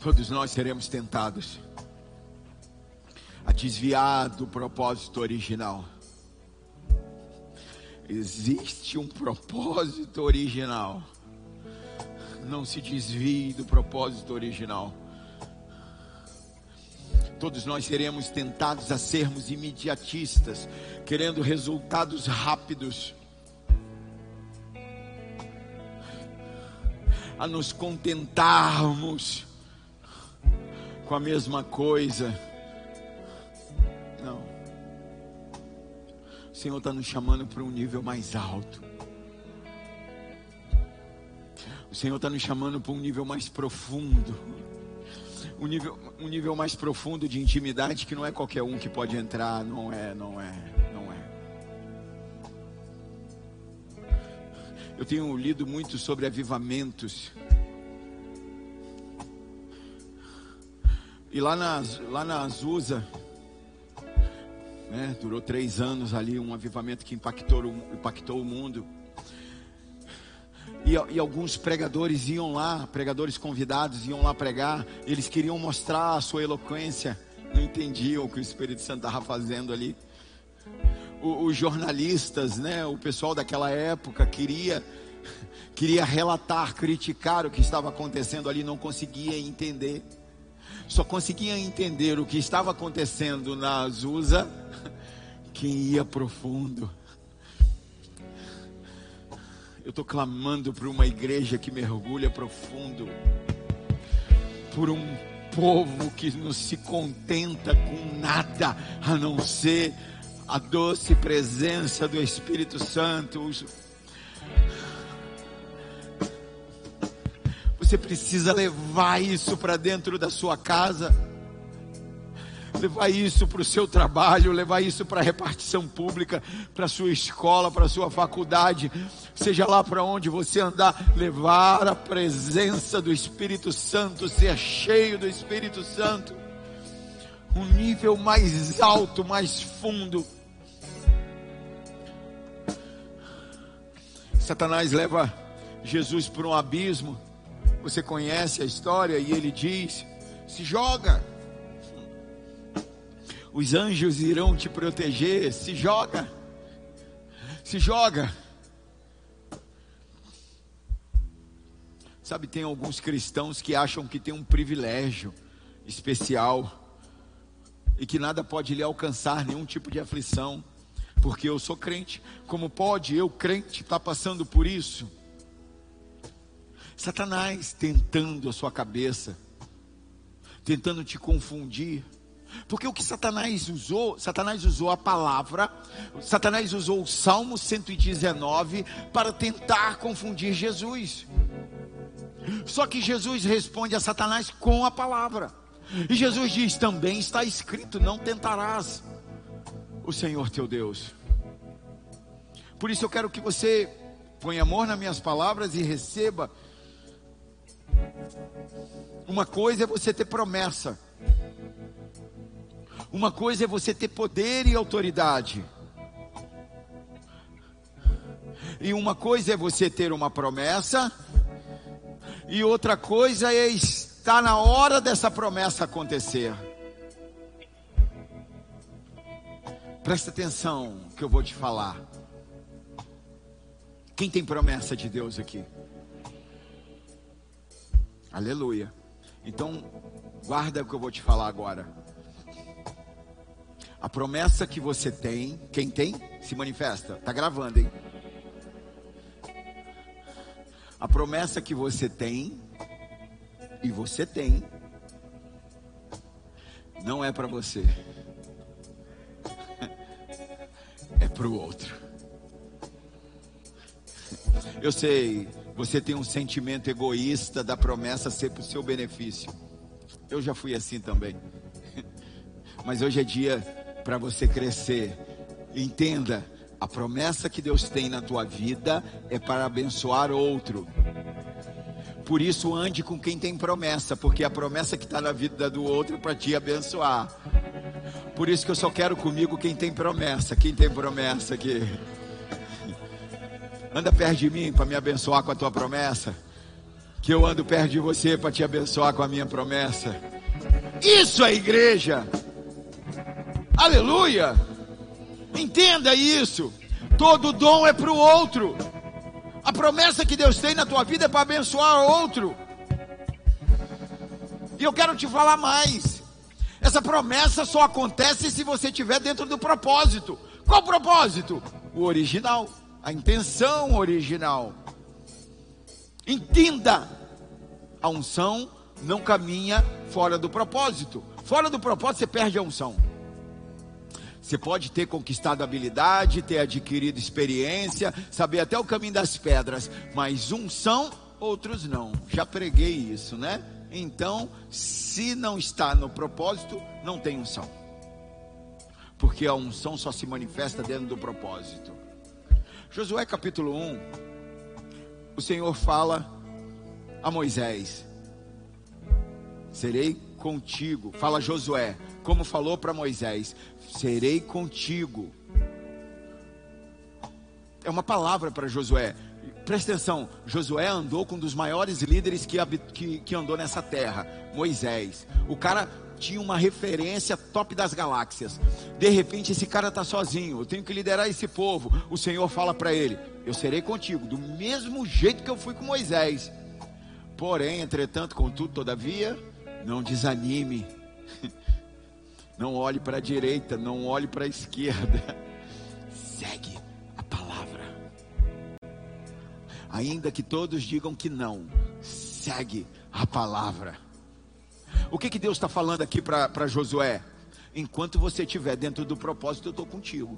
Todos nós seremos tentados a desviar do propósito original. Existe um propósito original. Não se desvie do propósito original. Todos nós seremos tentados a sermos imediatistas, querendo resultados rápidos. A nos contentarmos com a mesma coisa. Não. O Senhor está nos chamando para um nível mais alto. O Senhor está nos chamando para um nível mais profundo. Um nível, um nível mais profundo de intimidade que não é qualquer um que pode entrar. Não é, não é, não é. Eu tenho lido muito sobre avivamentos. E lá na, lá na Azusa, né, durou três anos ali, um avivamento que impactou, impactou o mundo. E, e, alguns pregadores iam lá, pregadores convidados iam lá pregar, eles queriam mostrar a sua eloquência, não entendiam o que o Espírito Santo estava fazendo ali. O, os jornalistas, né, o pessoal daquela época queria queria relatar, criticar o que estava acontecendo ali, não conseguia entender só conseguia entender o que estava acontecendo na Azusa quem ia profundo. Eu estou clamando por uma igreja que mergulha profundo, por um povo que não se contenta com nada a não ser a doce presença do Espírito Santo, Você precisa levar isso para dentro da sua casa, levar isso para o seu trabalho, levar isso para a repartição pública, para a sua escola, para a sua faculdade, seja lá para onde você andar, levar a presença do Espírito Santo, ser cheio do Espírito Santo, um nível mais alto, mais fundo. Satanás leva Jesus para um abismo. Você conhece a história e ele diz: se joga. Os anjos irão te proteger. Se joga. Se joga. Sabe, tem alguns cristãos que acham que tem um privilégio especial e que nada pode lhe alcançar, nenhum tipo de aflição, porque eu sou crente. Como pode eu, crente, estar tá passando por isso? Satanás tentando a sua cabeça, tentando te confundir. Porque o que Satanás usou, Satanás usou a palavra, Satanás usou o Salmo 119 para tentar confundir Jesus. Só que Jesus responde a Satanás com a palavra. E Jesus diz: também está escrito: não tentarás o Senhor teu Deus. Por isso eu quero que você ponha amor nas minhas palavras e receba. Uma coisa é você ter promessa, uma coisa é você ter poder e autoridade. E uma coisa é você ter uma promessa, e outra coisa é estar na hora dessa promessa acontecer. Presta atenção que eu vou te falar. Quem tem promessa de Deus aqui? Aleluia. Então, guarda o que eu vou te falar agora. A promessa que você tem, quem tem, se manifesta. Tá gravando, hein? A promessa que você tem, e você tem, não é para você, é para o outro. Eu sei, você tem um sentimento egoísta da promessa ser para o seu benefício. Eu já fui assim também. Mas hoje é dia para você crescer. Entenda, a promessa que Deus tem na tua vida é para abençoar outro. Por isso ande com quem tem promessa, porque a promessa que está na vida do outro é para te abençoar. Por isso que eu só quero comigo quem tem promessa. Quem tem promessa aqui? Anda perto de mim para me abençoar com a tua promessa. Que eu ando perto de você para te abençoar com a minha promessa. Isso é igreja. Aleluia. Entenda isso. Todo dom é para o outro. A promessa que Deus tem na tua vida é para abençoar outro. E eu quero te falar mais. Essa promessa só acontece se você estiver dentro do propósito. Qual propósito? O original, a intenção original. Entenda, a unção não caminha fora do propósito. Fora do propósito você perde a unção. Você pode ter conquistado habilidade, ter adquirido experiência, saber até o caminho das pedras, mas uns são, outros não. Já preguei isso, né? Então, se não está no propósito, não tem unção. Porque a unção só se manifesta dentro do propósito. Josué capítulo 1, o Senhor fala a Moisés: Serei contigo. Fala Josué, como falou para Moisés: serei contigo. É uma palavra para Josué. Presta atenção, Josué andou com um dos maiores líderes que, que, que andou nessa terra, Moisés. O cara tinha uma referência top das galáxias. De repente, esse cara está sozinho. Eu tenho que liderar esse povo. O Senhor fala para ele: Eu serei contigo, do mesmo jeito que eu fui com Moisés. Porém, entretanto, contudo, todavia, não desanime. Não olhe para a direita, não olhe para a esquerda. Segue a palavra. Ainda que todos digam que não, segue a palavra. O que, que Deus está falando aqui para Josué? Enquanto você estiver dentro do propósito, eu estou contigo.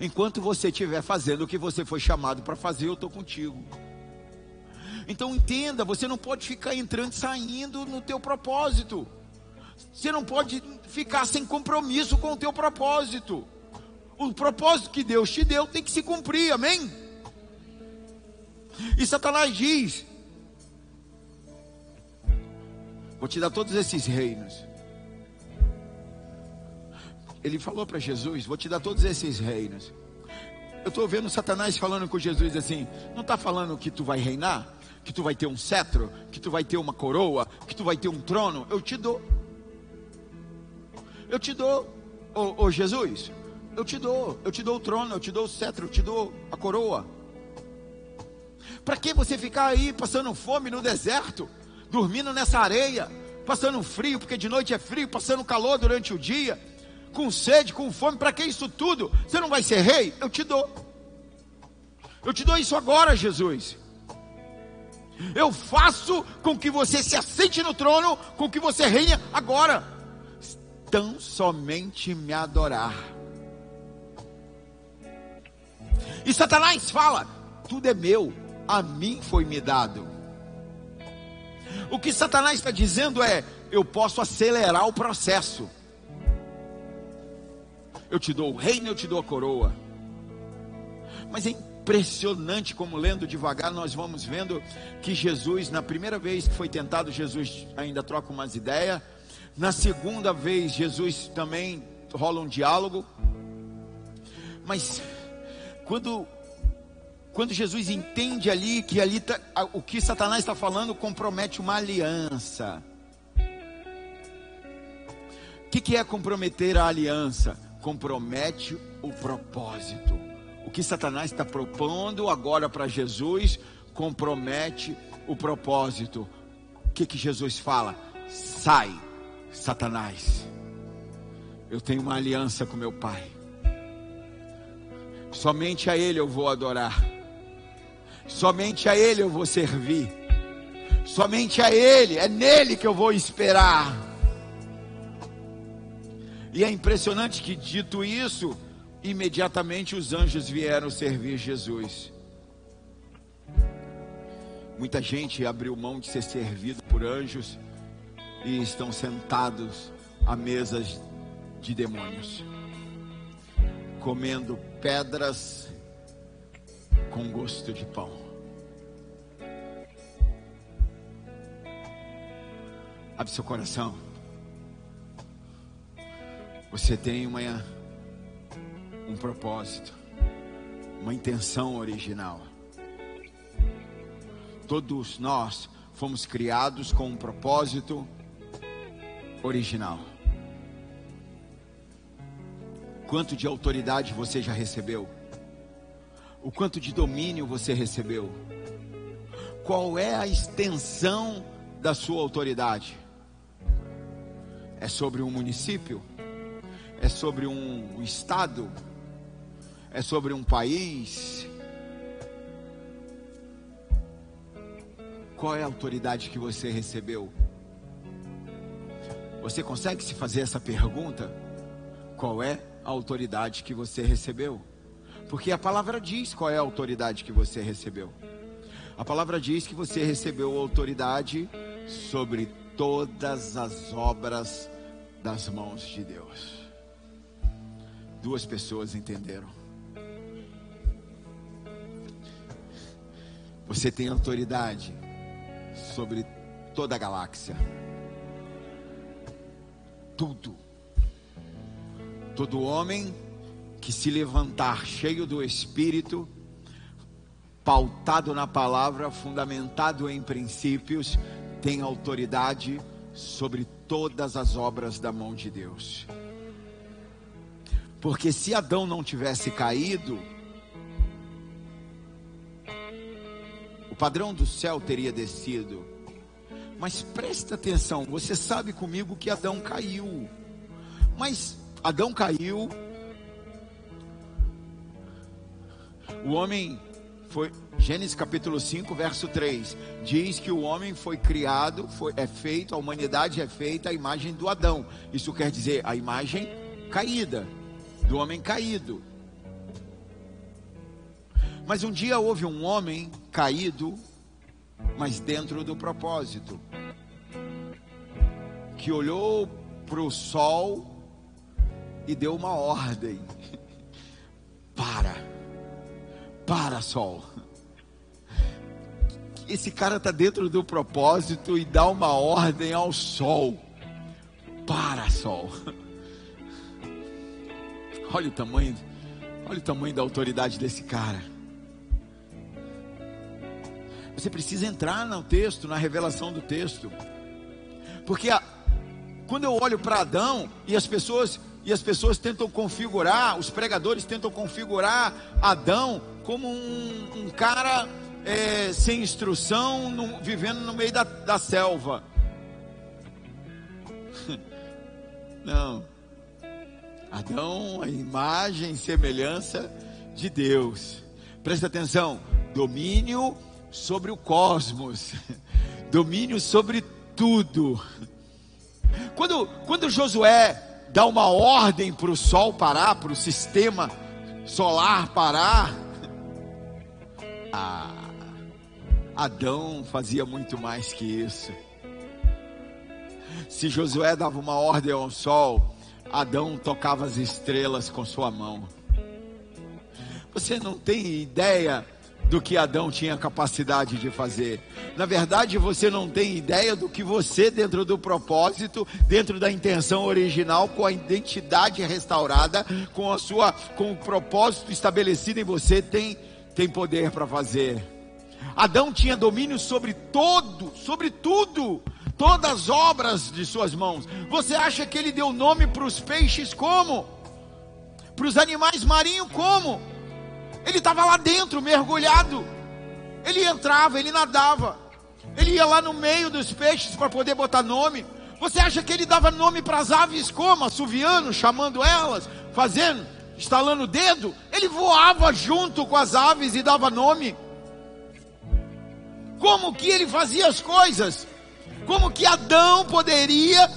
Enquanto você estiver fazendo o que você foi chamado para fazer, eu estou contigo. Então entenda, você não pode ficar entrando e saindo no teu propósito. Você não pode ficar sem compromisso com o teu propósito. O propósito que Deus te deu tem que se cumprir, amém? E Satanás diz: Vou te dar todos esses reinos. Ele falou para Jesus: Vou te dar todos esses reinos. Eu estou vendo Satanás falando com Jesus assim: Não está falando que tu vai reinar? Que tu vai ter um cetro? Que tu vai ter uma coroa? Que tu vai ter um trono? Eu te dou. Eu te dou, ô, Jesus, eu te dou, eu te dou o trono, eu te dou o cetro, eu te dou a coroa. Para que você ficar aí passando fome no deserto, dormindo nessa areia, passando frio, porque de noite é frio, passando calor durante o dia, com sede, com fome, para que isso tudo? Você não vai ser rei? Eu te dou. Eu te dou isso agora, Jesus. Eu faço com que você se assente no trono, com que você reine agora. Tão somente me adorar. E Satanás fala: tudo é meu, a mim foi me dado. O que Satanás está dizendo é: eu posso acelerar o processo. Eu te dou o reino, eu te dou a coroa. Mas é impressionante como lendo devagar nós vamos vendo que Jesus, na primeira vez que foi tentado, Jesus ainda troca umas ideias. Na segunda vez, Jesus também rola um diálogo. Mas quando quando Jesus entende ali que ali tá, o que Satanás está falando compromete uma aliança. O que, que é comprometer a aliança? Compromete o propósito. O que Satanás está propondo agora para Jesus compromete o propósito. O que, que Jesus fala? Sai, Satanás. Eu tenho uma aliança com meu Pai. Somente a Ele eu vou adorar. Somente a Ele eu vou servir. Somente a Ele, é nele que eu vou esperar. E é impressionante que, dito isso, imediatamente os anjos vieram servir Jesus. Muita gente abriu mão de ser servido por anjos e estão sentados à mesas de demônios, comendo pedras com gosto de pão. Abre seu coração. Você tem uma, um propósito, uma intenção original. Todos nós fomos criados com um propósito original. Quanto de autoridade você já recebeu? O quanto de domínio você recebeu? Qual é a extensão da sua autoridade? É sobre um município? É sobre um estado? É sobre um país? Qual é a autoridade que você recebeu? Você consegue se fazer essa pergunta? Qual é a autoridade que você recebeu? Porque a palavra diz qual é a autoridade que você recebeu. A palavra diz que você recebeu autoridade sobre todas as obras das mãos de Deus. Duas pessoas entenderam. Você tem autoridade sobre toda a galáxia. Tudo. Todo homem que se levantar cheio do Espírito, pautado na palavra, fundamentado em princípios, tem autoridade sobre todas as obras da mão de Deus. Porque se Adão não tivesse caído, o padrão do céu teria descido. Mas presta atenção, você sabe comigo que Adão caiu. Mas Adão caiu, O homem foi Gênesis capítulo 5, verso 3, diz que o homem foi criado, foi, é feito, a humanidade é feita a imagem do Adão. Isso quer dizer a imagem caída, do homem caído. Mas um dia houve um homem caído, mas dentro do propósito, que olhou para o sol e deu uma ordem: para para, sol. Esse cara está dentro do propósito e dá uma ordem ao sol. Para, sol. Olha o tamanho, olha o tamanho da autoridade desse cara. Você precisa entrar no texto, na revelação do texto. Porque a, quando eu olho para Adão e as pessoas e as pessoas tentam configurar, os pregadores tentam configurar Adão como um, um cara é, sem instrução, no, vivendo no meio da, da selva. Não. Adão, a imagem e semelhança de Deus. Presta atenção: domínio sobre o cosmos, domínio sobre tudo. Quando, quando Josué dá uma ordem para o sol parar, para o sistema solar parar, ah, Adão fazia muito mais que isso. Se Josué dava uma ordem ao sol, Adão tocava as estrelas com sua mão. Você não tem ideia do que Adão tinha capacidade de fazer. Na verdade, você não tem ideia do que você, dentro do propósito, dentro da intenção original, com a identidade restaurada, com a sua, com o propósito estabelecido em você, tem, tem poder para fazer. Adão tinha domínio sobre todo, sobre tudo, todas as obras de suas mãos. Você acha que ele deu nome para os peixes como? Para os animais marinhos como? Ele estava lá dentro, mergulhado. Ele entrava, ele nadava. Ele ia lá no meio dos peixes para poder botar nome. Você acha que ele dava nome para as aves como? Assoviando, chamando elas, fazendo, estalando o dedo? Ele voava junto com as aves e dava nome. Como que ele fazia as coisas? Como que Adão poderia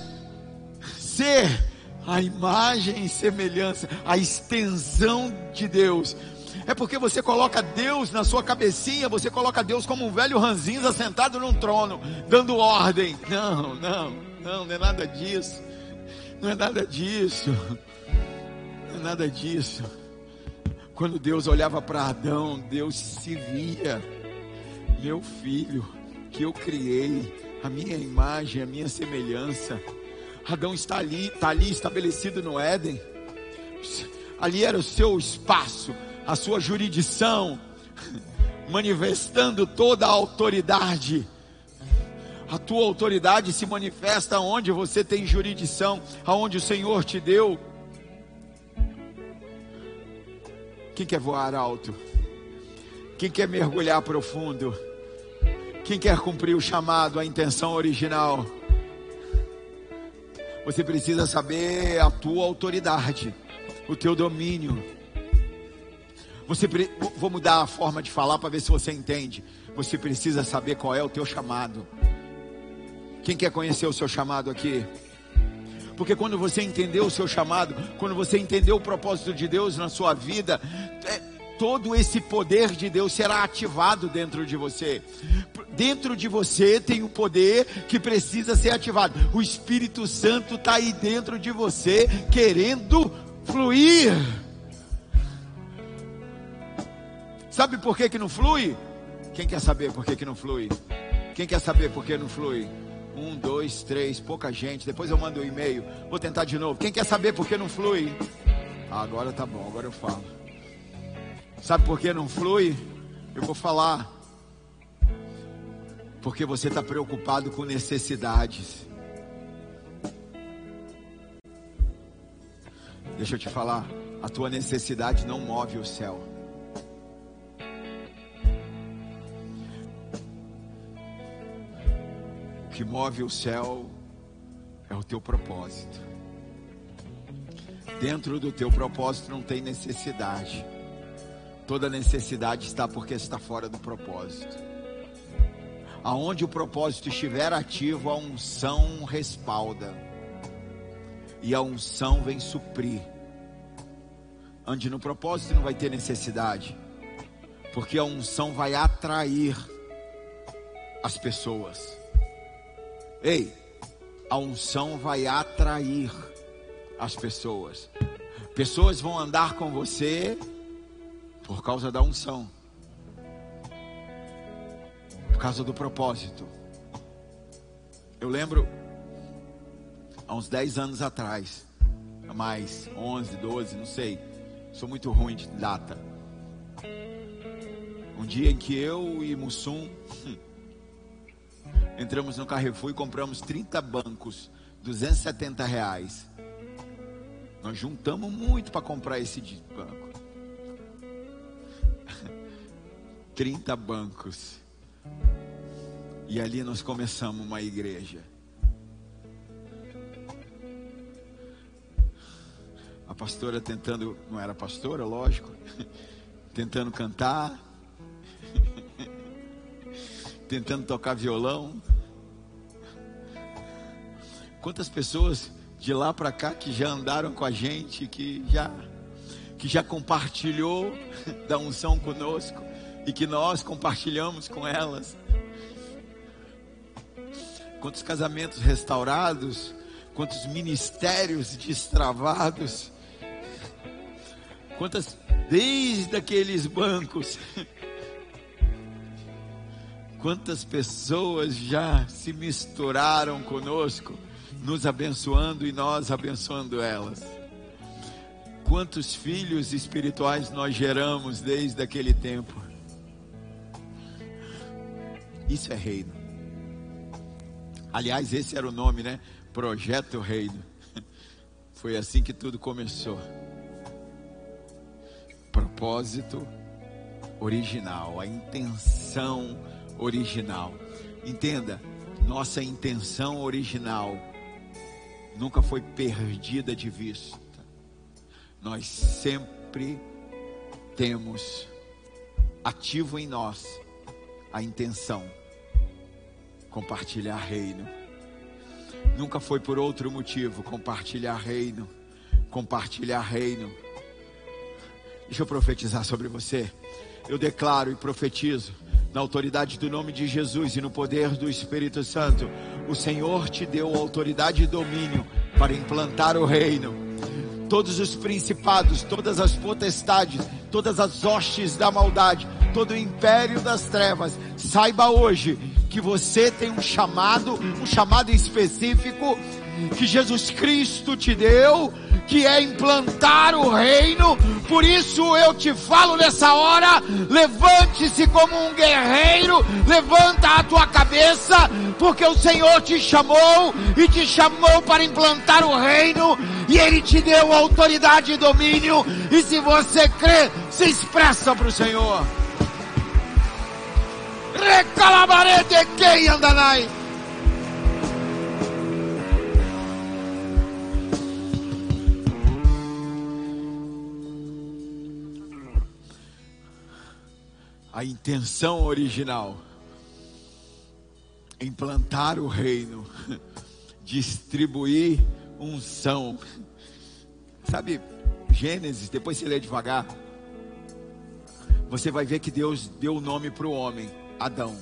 ser a imagem e semelhança, a extensão de Deus? É porque você coloca Deus na sua cabecinha, você coloca Deus como um velho ranzinza sentado num trono, dando ordem. Não, não, não, não é nada disso. Não é nada disso. Não é nada disso. Quando Deus olhava para Adão, Deus se via. Meu filho, que eu criei, a minha imagem, a minha semelhança. Adão está ali, está ali estabelecido no Éden. Ali era o seu espaço, a sua jurisdição, manifestando toda a autoridade. A tua autoridade se manifesta onde você tem jurisdição, aonde o Senhor te deu. Quem quer voar alto? Quem quer mergulhar profundo? Quem quer cumprir o chamado, a intenção original? Você precisa saber a tua autoridade, o teu domínio. Você vou mudar a forma de falar para ver se você entende. Você precisa saber qual é o teu chamado. Quem quer conhecer o seu chamado aqui? Porque quando você entendeu o seu chamado, quando você entendeu o propósito de Deus na sua vida, é, todo esse poder de Deus será ativado dentro de você. Dentro de você tem um poder que precisa ser ativado. O Espírito Santo está aí dentro de você, querendo fluir. Sabe por que, que não flui? Quem quer saber por que, que não flui? Quem quer saber por que não flui? Um, dois, três, pouca gente. Depois eu mando o um e-mail. Vou tentar de novo. Quem quer saber por que não flui? Ah, agora tá bom, agora eu falo. Sabe por que não flui? Eu vou falar. Porque você está preocupado com necessidades. Deixa eu te falar. A tua necessidade não move o céu. Que move o céu é o teu propósito. Dentro do teu propósito não tem necessidade. Toda necessidade está porque está fora do propósito. Aonde o propósito estiver ativo, a unção respalda. E a unção vem suprir. Onde no propósito não vai ter necessidade. Porque a unção vai atrair as pessoas. Ei, a unção vai atrair as pessoas. Pessoas vão andar com você por causa da unção, por causa do propósito. Eu lembro, há uns 10 anos atrás, mais 11, 12, não sei, sou muito ruim de data. Um dia em que eu e Mussum Entramos no Carrefour e compramos 30 bancos, 270 reais. Nós juntamos muito para comprar esse banco. 30 bancos. E ali nós começamos uma igreja. A pastora tentando, não era pastora, lógico, tentando cantar. Tentando tocar violão. Quantas pessoas de lá para cá que já andaram com a gente, que já que já compartilhou da unção conosco e que nós compartilhamos com elas. Quantos casamentos restaurados, quantos ministérios destravados, quantas desde aqueles bancos, quantas pessoas já se misturaram conosco, nos abençoando e nós abençoando elas. Quantos filhos espirituais nós geramos desde aquele tempo. Isso é reino. Aliás, esse era o nome, né? Projeto Reino. Foi assim que tudo começou. Propósito original, a intenção original. Entenda, nossa intenção original nunca foi perdida de vista. Nós sempre temos ativo em nós a intenção compartilhar reino. Nunca foi por outro motivo compartilhar reino, compartilhar reino. Deixa eu profetizar sobre você. Eu declaro e profetizo na autoridade do nome de Jesus e no poder do Espírito Santo. O Senhor te deu autoridade e domínio para implantar o reino. Todos os principados, todas as potestades, todas as hostes da maldade, todo o império das trevas, saiba hoje que você tem um chamado, um chamado específico que Jesus Cristo te deu, que é implantar o reino. Por isso eu te falo nessa hora: levante-se como um guerreiro, levanta a tua cabeça, porque o Senhor te chamou e te chamou para implantar o reino, e Ele te deu autoridade e domínio. E se você crê, se expressa para o Senhor. Recalabarete quem andanai. A intenção original implantar o reino, distribuir unção. Sabe, Gênesis, depois você lê devagar. Você vai ver que Deus deu o nome para o homem Adão.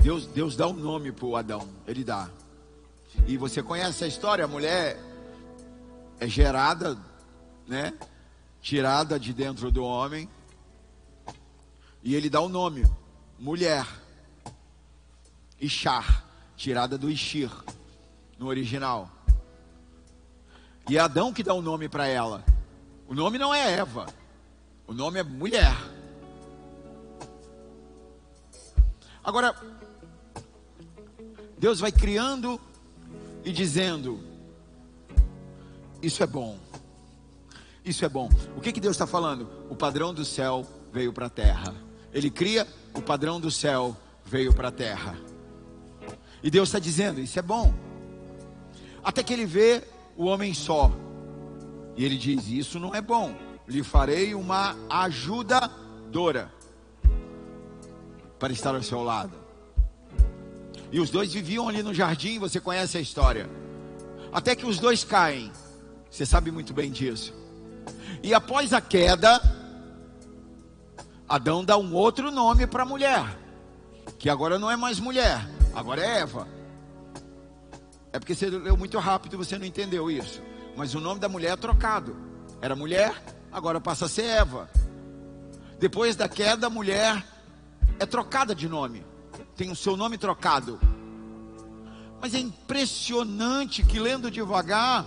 Deus, Deus dá um nome para o Adão, ele dá. E você conhece a história, a mulher é gerada, né? Tirada de dentro do homem. E ele dá o um nome, mulher. Ishar, tirada do Ishir, no original. E é Adão que dá o um nome para ela. O nome não é Eva, o nome é mulher. Agora, Deus vai criando e dizendo: Isso é bom. Isso é bom. O que, que Deus está falando? O padrão do céu veio para a terra. Ele cria, o padrão do céu veio para a terra. E Deus está dizendo: Isso é bom. Até que ele vê o homem só. E ele diz: Isso não é bom. Lhe farei uma ajudadora para estar ao seu lado. E os dois viviam ali no jardim, você conhece a história. Até que os dois caem. Você sabe muito bem disso. E após a queda, Adão dá um outro nome para a mulher, que agora não é mais mulher, agora é Eva. É porque você leu muito rápido, você não entendeu isso. Mas o nome da mulher é trocado. Era mulher, agora passa a ser Eva. Depois da queda, a mulher é trocada de nome, tem o seu nome trocado. Mas é impressionante que lendo devagar,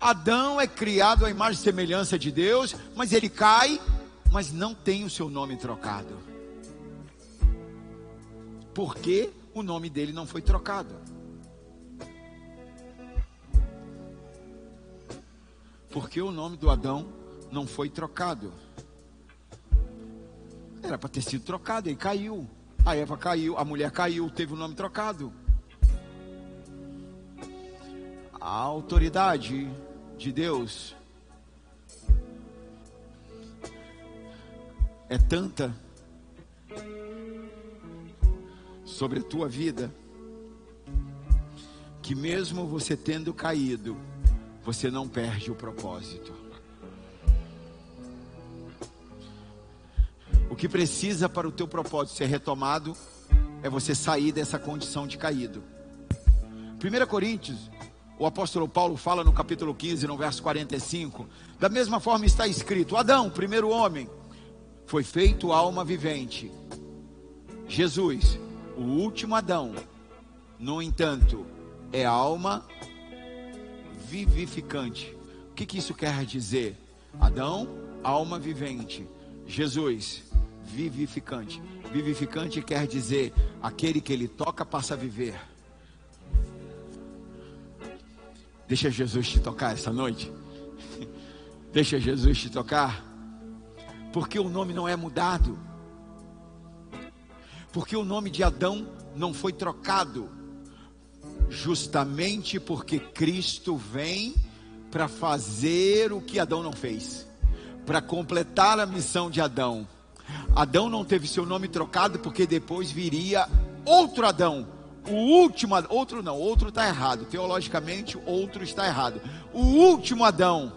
Adão é criado à imagem e semelhança de Deus, mas ele cai, mas não tem o seu nome trocado. Porque o nome dele não foi trocado. Porque o nome do Adão não foi trocado. Era para ter sido trocado, ele caiu. A Eva caiu, a mulher caiu, teve o nome trocado. A autoridade de Deus é tanta sobre a tua vida, que mesmo você tendo caído, você não perde o propósito. O que precisa para o teu propósito ser retomado é você sair dessa condição de caído. 1 Coríntios, o apóstolo Paulo fala no capítulo 15, no verso 45, da mesma forma está escrito: Adão, primeiro homem, foi feito alma vivente. Jesus, o último Adão, no entanto, é alma vivificante. O que, que isso quer dizer? Adão, alma vivente. Jesus, vivificante. Vivificante quer dizer aquele que ele toca passa a viver. Deixa Jesus te tocar essa noite. Deixa Jesus te tocar. Porque o nome não é mudado. Porque o nome de Adão não foi trocado. Justamente porque Cristo vem para fazer o que Adão não fez. Para completar a missão de Adão. Adão não teve seu nome trocado porque depois viria outro Adão o último, outro não, outro está errado. Teologicamente, outro está errado. O último Adão,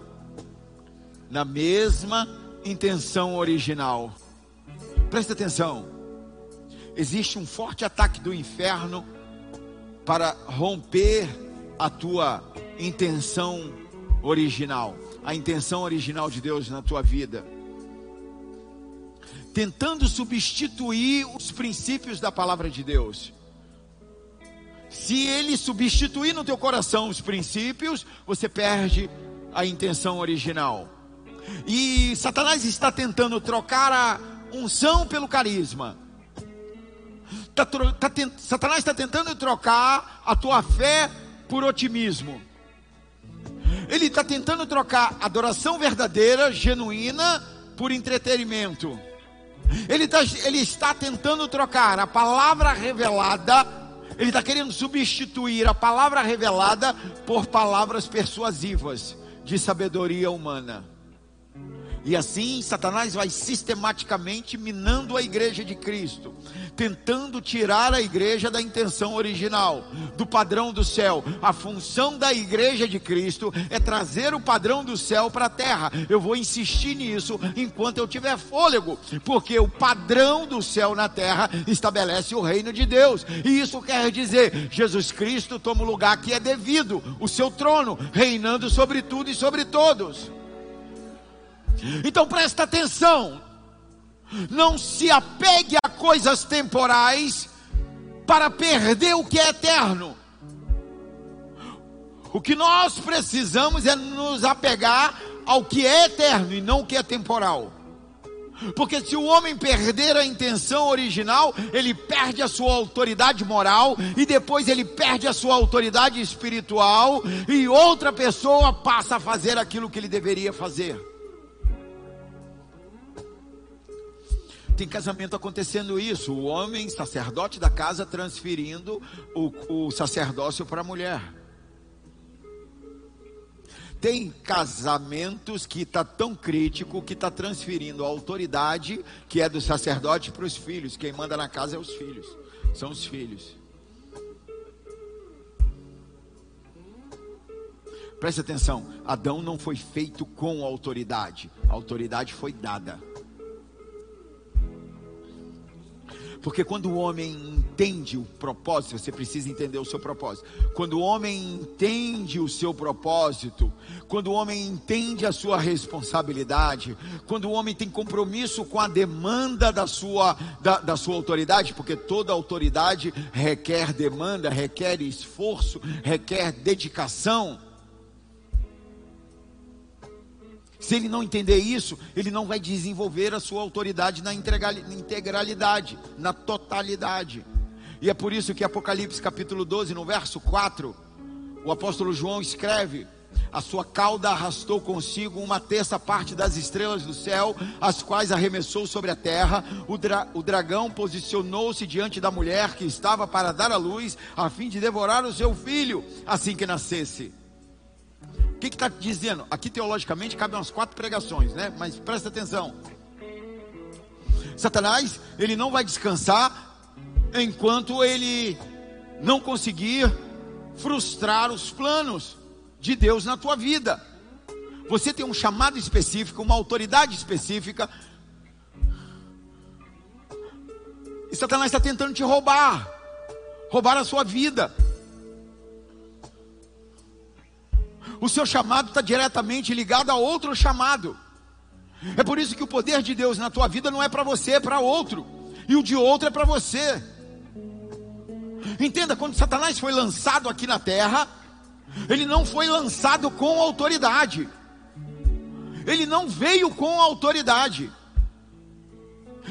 na mesma intenção original. Presta atenção. Existe um forte ataque do inferno para romper a tua intenção original, a intenção original de Deus na tua vida. Tentando substituir os princípios da palavra de Deus. Se ele substituir no teu coração os princípios, você perde a intenção original. E Satanás está tentando trocar a unção pelo carisma. Tá, tá, Satanás está tentando trocar a tua fé por otimismo. Ele está tentando trocar adoração verdadeira, genuína, por entretenimento. Ele, tá, ele está tentando trocar a palavra revelada ele está querendo substituir a palavra revelada por palavras persuasivas de sabedoria humana. E assim Satanás vai sistematicamente minando a igreja de Cristo, tentando tirar a igreja da intenção original, do padrão do céu. A função da igreja de Cristo é trazer o padrão do céu para a terra. Eu vou insistir nisso enquanto eu tiver fôlego, porque o padrão do céu na terra estabelece o reino de Deus. E isso quer dizer, Jesus Cristo toma o lugar que é devido, o seu trono, reinando sobre tudo e sobre todos. Então presta atenção. Não se apegue a coisas temporais para perder o que é eterno. O que nós precisamos é nos apegar ao que é eterno e não o que é temporal. Porque se o homem perder a intenção original, ele perde a sua autoridade moral e depois ele perde a sua autoridade espiritual e outra pessoa passa a fazer aquilo que ele deveria fazer. Tem casamento acontecendo isso. O homem, sacerdote da casa, transferindo o, o sacerdócio para a mulher. Tem casamentos que está tão crítico que está transferindo a autoridade que é do sacerdote para os filhos. Quem manda na casa é os filhos. São os filhos. Preste atenção: Adão não foi feito com autoridade, a autoridade foi dada. Porque quando o homem entende o propósito, você precisa entender o seu propósito. Quando o homem entende o seu propósito, quando o homem entende a sua responsabilidade, quando o homem tem compromisso com a demanda da sua, da, da sua autoridade, porque toda autoridade requer demanda, requer esforço, requer dedicação. Se ele não entender isso, ele não vai desenvolver a sua autoridade na integralidade, na totalidade. E é por isso que Apocalipse capítulo 12, no verso 4, o apóstolo João escreve: A sua cauda arrastou consigo uma terça parte das estrelas do céu, as quais arremessou sobre a terra. O, dra o dragão posicionou-se diante da mulher que estava para dar a luz, a fim de devorar o seu filho assim que nascesse que está dizendo? Aqui teologicamente cabem umas quatro pregações, né? Mas presta atenção. Satanás, ele não vai descansar enquanto ele não conseguir frustrar os planos de Deus na tua vida. Você tem um chamado específico, uma autoridade específica. E Satanás está tentando te roubar, roubar a sua vida. O seu chamado está diretamente ligado a outro chamado. É por isso que o poder de Deus na tua vida não é para você, é para outro. E o de outro é para você. Entenda, quando Satanás foi lançado aqui na terra, ele não foi lançado com autoridade. Ele não veio com autoridade.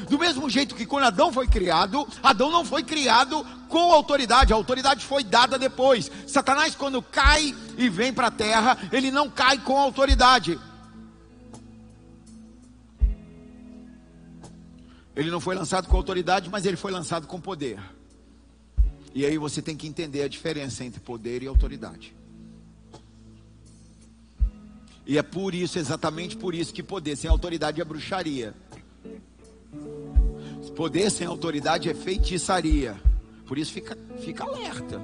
Do mesmo jeito que quando Adão foi criado, Adão não foi criado com autoridade, a autoridade foi dada depois. Satanás, quando cai e vem para a terra, ele não cai com autoridade. Ele não foi lançado com autoridade, mas ele foi lançado com poder. E aí você tem que entender a diferença entre poder e autoridade. E é por isso, exatamente por isso, que poder sem autoridade é bruxaria. Poder sem autoridade é feitiçaria. Por isso fica, fica alerta,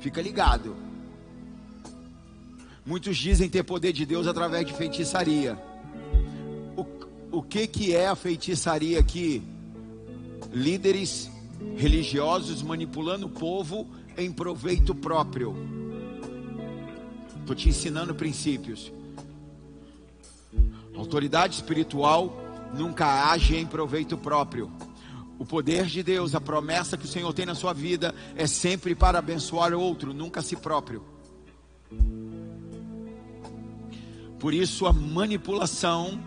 fica ligado. Muitos dizem ter poder de Deus através de feitiçaria. O, o que, que é a feitiçaria aqui? Líderes religiosos manipulando o povo em proveito próprio. Estou te ensinando princípios. Autoridade espiritual nunca age em proveito próprio. O poder de Deus, a promessa que o Senhor tem na sua vida é sempre para abençoar outro, nunca a si próprio. Por isso a manipulação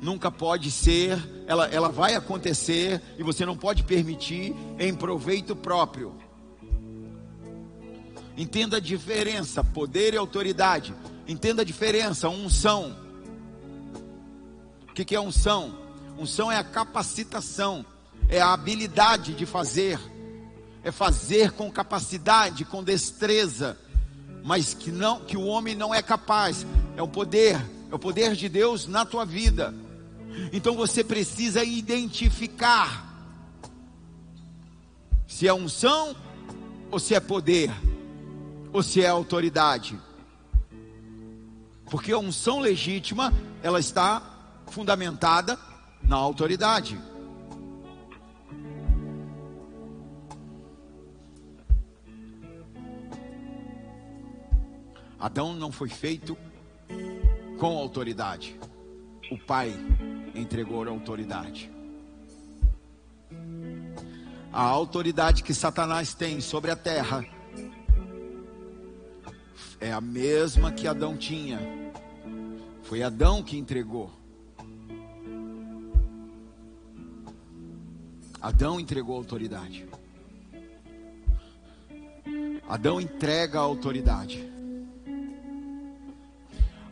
nunca pode ser, ela, ela vai acontecer e você não pode permitir em proveito próprio. Entenda a diferença, poder e autoridade. Entenda a diferença, unção. O que, que é unção? Unção é a capacitação, é a habilidade de fazer, é fazer com capacidade, com destreza, mas que não, que o homem não é capaz. É o poder, é o poder de Deus na tua vida. Então você precisa identificar se é unção ou se é poder ou se é autoridade. Porque a unção legítima, ela está fundamentada na autoridade. Adão não foi feito com autoridade. O pai entregou a autoridade. A autoridade que Satanás tem sobre a terra é a mesma que Adão tinha. Foi Adão que entregou. Adão entregou a autoridade. Adão entrega a autoridade.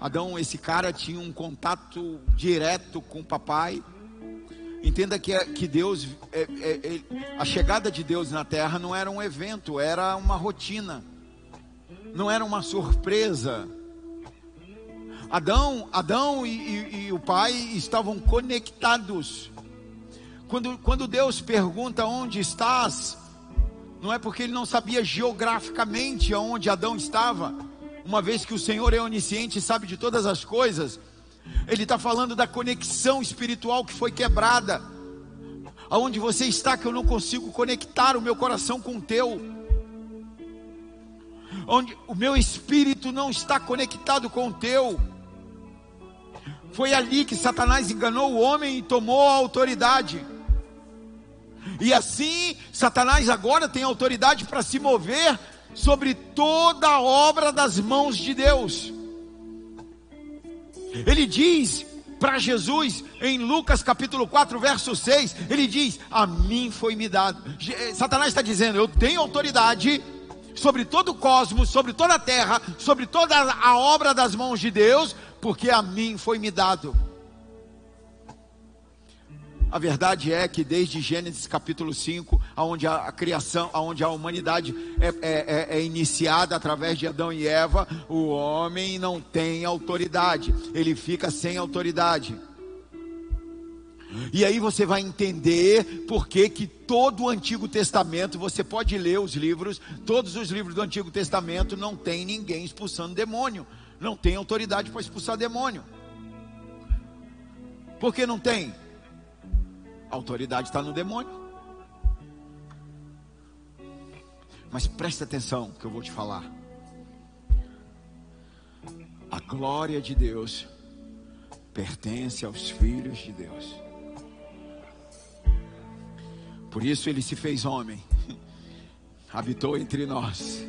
Adão, esse cara tinha um contato direto com o papai. Entenda que, é, que Deus, é, é, é, a chegada de Deus na terra não era um evento, era uma rotina, não era uma surpresa. Adão, Adão e, e, e o pai estavam conectados. Quando, quando Deus pergunta onde estás, não é porque ele não sabia geograficamente aonde Adão estava, uma vez que o Senhor é onisciente e sabe de todas as coisas, Ele está falando da conexão espiritual que foi quebrada. Aonde você está que eu não consigo conectar o meu coração com o teu. Onde o meu espírito não está conectado com o teu. Foi ali que Satanás enganou o homem e tomou a autoridade. E assim, Satanás agora tem autoridade para se mover sobre toda a obra das mãos de Deus. Ele diz para Jesus em Lucas capítulo 4, verso 6, ele diz: A mim foi me dado. Satanás está dizendo: Eu tenho autoridade sobre todo o cosmos, sobre toda a terra, sobre toda a obra das mãos de Deus, porque a mim foi me dado. A verdade é que desde Gênesis capítulo 5, onde a, criação, onde a humanidade é, é, é, é, iniciada através de Adão e Eva, o homem não tem autoridade, ele fica sem autoridade. E aí você vai entender por que que todo o Antigo Testamento, você pode ler os livros, todos os livros do Antigo Testamento não tem ninguém expulsando demônio, não tem autoridade para expulsar demônio. Por que não tem? A autoridade está no demônio. Mas preste atenção que eu vou te falar. A glória de Deus pertence aos filhos de Deus. Por isso ele se fez homem, habitou entre nós,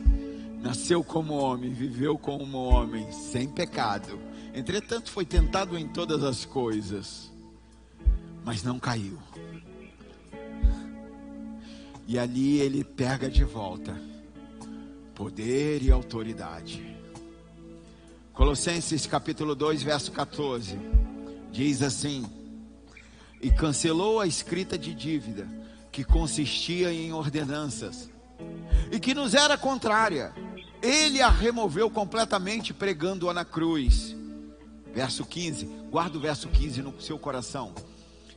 nasceu como homem, viveu como homem, sem pecado. Entretanto, foi tentado em todas as coisas, mas não caiu. E ali ele pega de volta poder e autoridade. Colossenses capítulo 2, verso 14, diz assim: E cancelou a escrita de dívida que consistia em ordenanças e que nos era contrária. Ele a removeu completamente, pregando-a na cruz. Verso 15, guarda o verso 15 no seu coração.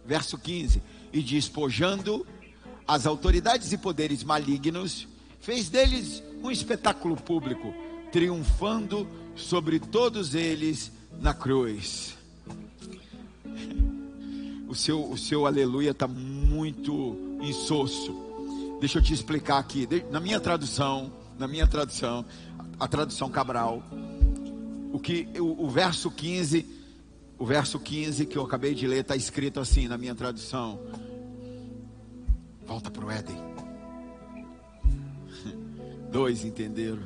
Verso 15: E despojando as autoridades e poderes malignos, fez deles um espetáculo público, triunfando sobre todos eles na cruz. O seu, o seu aleluia está muito insosso. Deixa eu te explicar aqui. Na minha tradução, na minha tradução, a tradução Cabral, o que o, o verso 15, o verso 15 que eu acabei de ler está escrito assim na minha tradução. Volta para o Éden. Dois entenderam?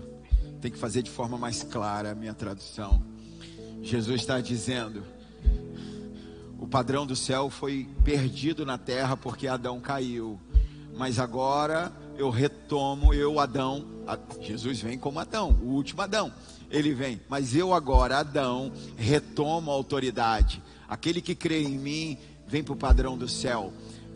Tem que fazer de forma mais clara a minha tradução. Jesus está dizendo: o padrão do céu foi perdido na terra porque Adão caiu. Mas agora eu retomo, eu, Adão, Jesus vem como Adão, o último Adão. Ele vem, mas eu agora, Adão, retomo a autoridade. Aquele que crê em mim, vem para o padrão do céu.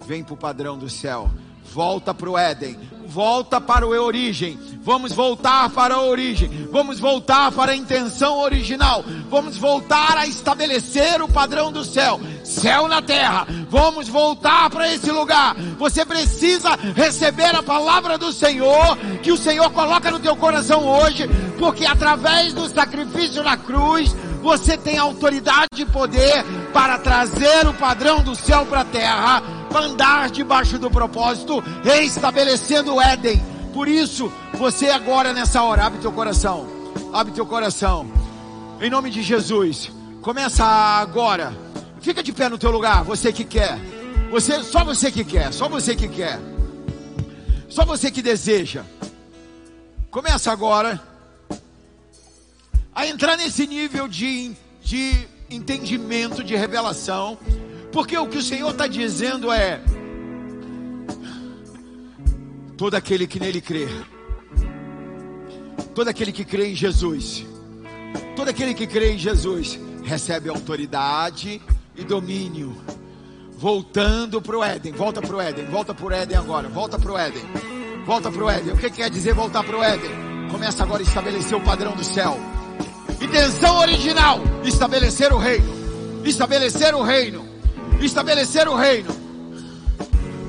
Vem para o padrão do céu volta para o Éden, volta para a origem. Vamos voltar para a origem, vamos voltar para a intenção original, vamos voltar a estabelecer o padrão do céu, céu na terra. Vamos voltar para esse lugar. Você precisa receber a palavra do Senhor, que o Senhor coloca no teu coração hoje, porque através do sacrifício na cruz, você tem autoridade e poder para trazer o padrão do céu para a terra andar debaixo do propósito, estabelecendo o Éden. Por isso, você agora nessa hora, abre teu coração, abre teu coração, em nome de Jesus. Começa agora. Fica de pé no teu lugar, você que quer. Você, só você que quer, só você que quer. Só você que deseja. Começa agora a entrar nesse nível de, de entendimento, de revelação porque o que o Senhor está dizendo é: todo aquele que nele crê, todo aquele que crê em Jesus, todo aquele que crê em Jesus, recebe autoridade e domínio. Voltando para o Éden, volta para o Éden, volta para o Éden agora, volta para o Éden, volta para o Éden. O que quer dizer voltar para o Éden? Começa agora a estabelecer o padrão do céu. Intenção original: estabelecer o reino, estabelecer o reino estabelecer o reino.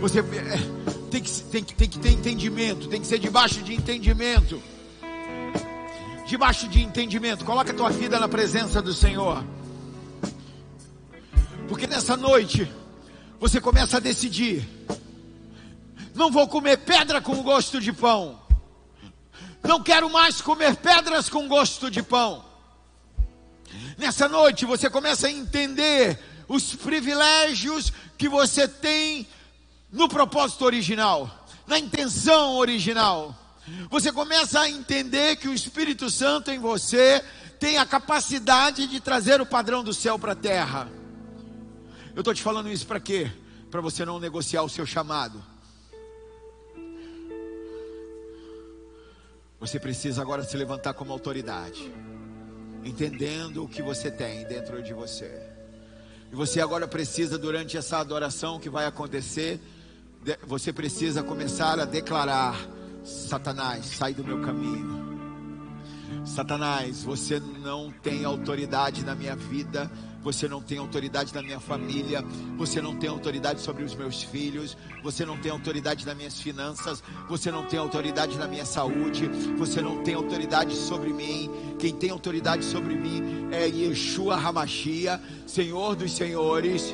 Você é, tem que, tem, que, tem que ter entendimento, tem que ser debaixo de entendimento. Debaixo de entendimento, coloca a tua vida na presença do Senhor. Porque nessa noite você começa a decidir: não vou comer pedra com gosto de pão. Não quero mais comer pedras com gosto de pão. Nessa noite você começa a entender os privilégios que você tem no propósito original, na intenção original. Você começa a entender que o Espírito Santo em você tem a capacidade de trazer o padrão do céu para a terra. Eu estou te falando isso para quê? Para você não negociar o seu chamado. Você precisa agora se levantar como autoridade, entendendo o que você tem dentro de você. E você agora precisa, durante essa adoração que vai acontecer, você precisa começar a declarar: Satanás, sai do meu caminho. Satanás, você não tem autoridade na minha vida, você não tem autoridade na minha família, você não tem autoridade sobre os meus filhos, você não tem autoridade nas minhas finanças, você não tem autoridade na minha saúde, você não tem autoridade sobre mim. Quem tem autoridade sobre mim é Yeshua Hamashia, Senhor dos Senhores.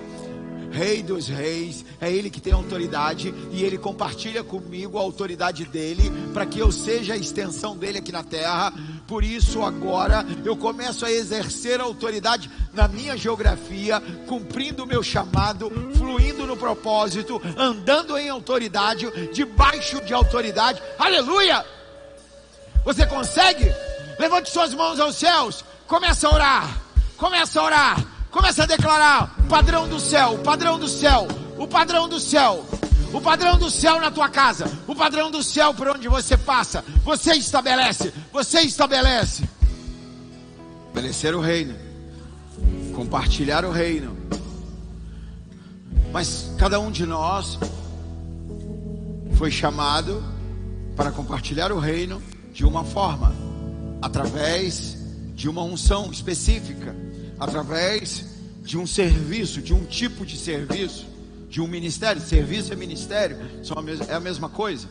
Rei dos reis, é Ele que tem autoridade e Ele compartilha comigo a autoridade dele para que eu seja a extensão dele aqui na terra. Por isso, agora eu começo a exercer a autoridade na minha geografia, cumprindo o meu chamado, fluindo no propósito, andando em autoridade, debaixo de autoridade. Aleluia! Você consegue? Levante suas mãos aos céus, começa a orar, começa a orar. Começa a declarar: padrão do céu, padrão do céu, o padrão do céu, o padrão do céu na tua casa, o padrão do céu por onde você passa. Você estabelece, você estabelece. Estabelecer o reino, compartilhar o reino. Mas cada um de nós foi chamado para compartilhar o reino de uma forma, através de uma unção específica através de um serviço, de um tipo de serviço, de um ministério. Serviço é ministério, é a mesma coisa.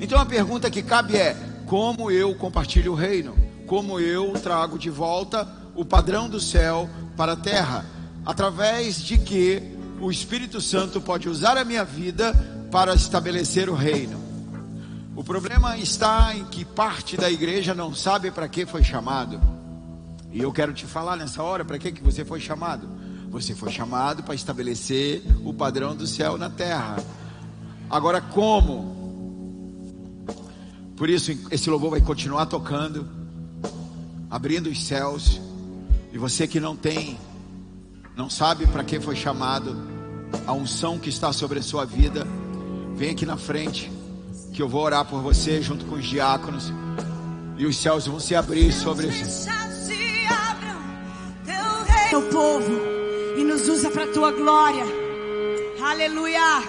Então a pergunta que cabe é: como eu compartilho o reino? Como eu trago de volta o padrão do céu para a terra? Através de que o Espírito Santo pode usar a minha vida para estabelecer o reino. O problema está em que parte da igreja não sabe para que foi chamado. E eu quero te falar nessa hora para que, que você foi chamado. Você foi chamado para estabelecer o padrão do céu na terra. Agora, como? Por isso, esse louvor vai continuar tocando, abrindo os céus. E você que não tem, não sabe para que foi chamado, a unção que está sobre a sua vida, vem aqui na frente, que eu vou orar por você junto com os diáconos. E os céus vão se abrir sobre você teu povo e nos usa para a tua glória. Aleluia.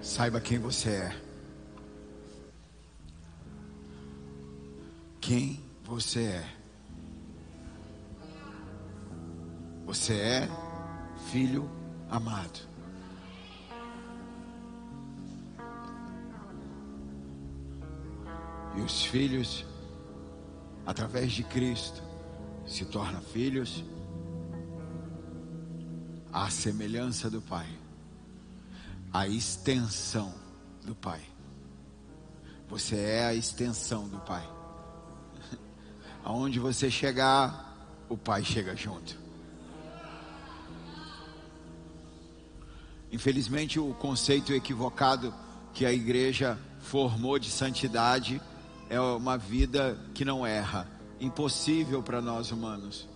Saiba quem você é. Quem você é. Você é filho amado. E os filhos através de Cristo, se torna filhos à semelhança do Pai, a extensão do Pai. Você é a extensão do Pai. Aonde você chegar, o Pai chega junto. Infelizmente, o conceito equivocado que a igreja formou de santidade é uma vida que não erra, impossível para nós humanos.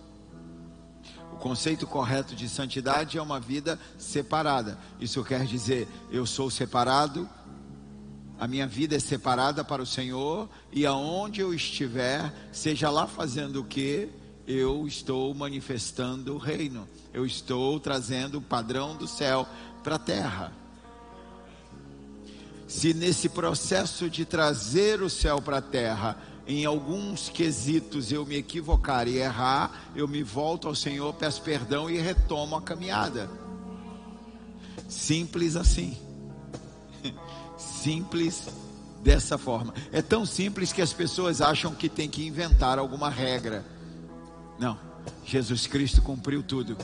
O conceito correto de santidade é uma vida separada. Isso quer dizer, eu sou separado, a minha vida é separada para o Senhor, e aonde eu estiver, seja lá fazendo o que, eu estou manifestando o reino, eu estou trazendo o padrão do céu para a terra se nesse processo de trazer o céu para a terra, em alguns quesitos eu me equivocar e errar, eu me volto ao Senhor, peço perdão e retomo a caminhada. Simples assim. Simples dessa forma. É tão simples que as pessoas acham que tem que inventar alguma regra. Não. Jesus Cristo cumpriu tudo.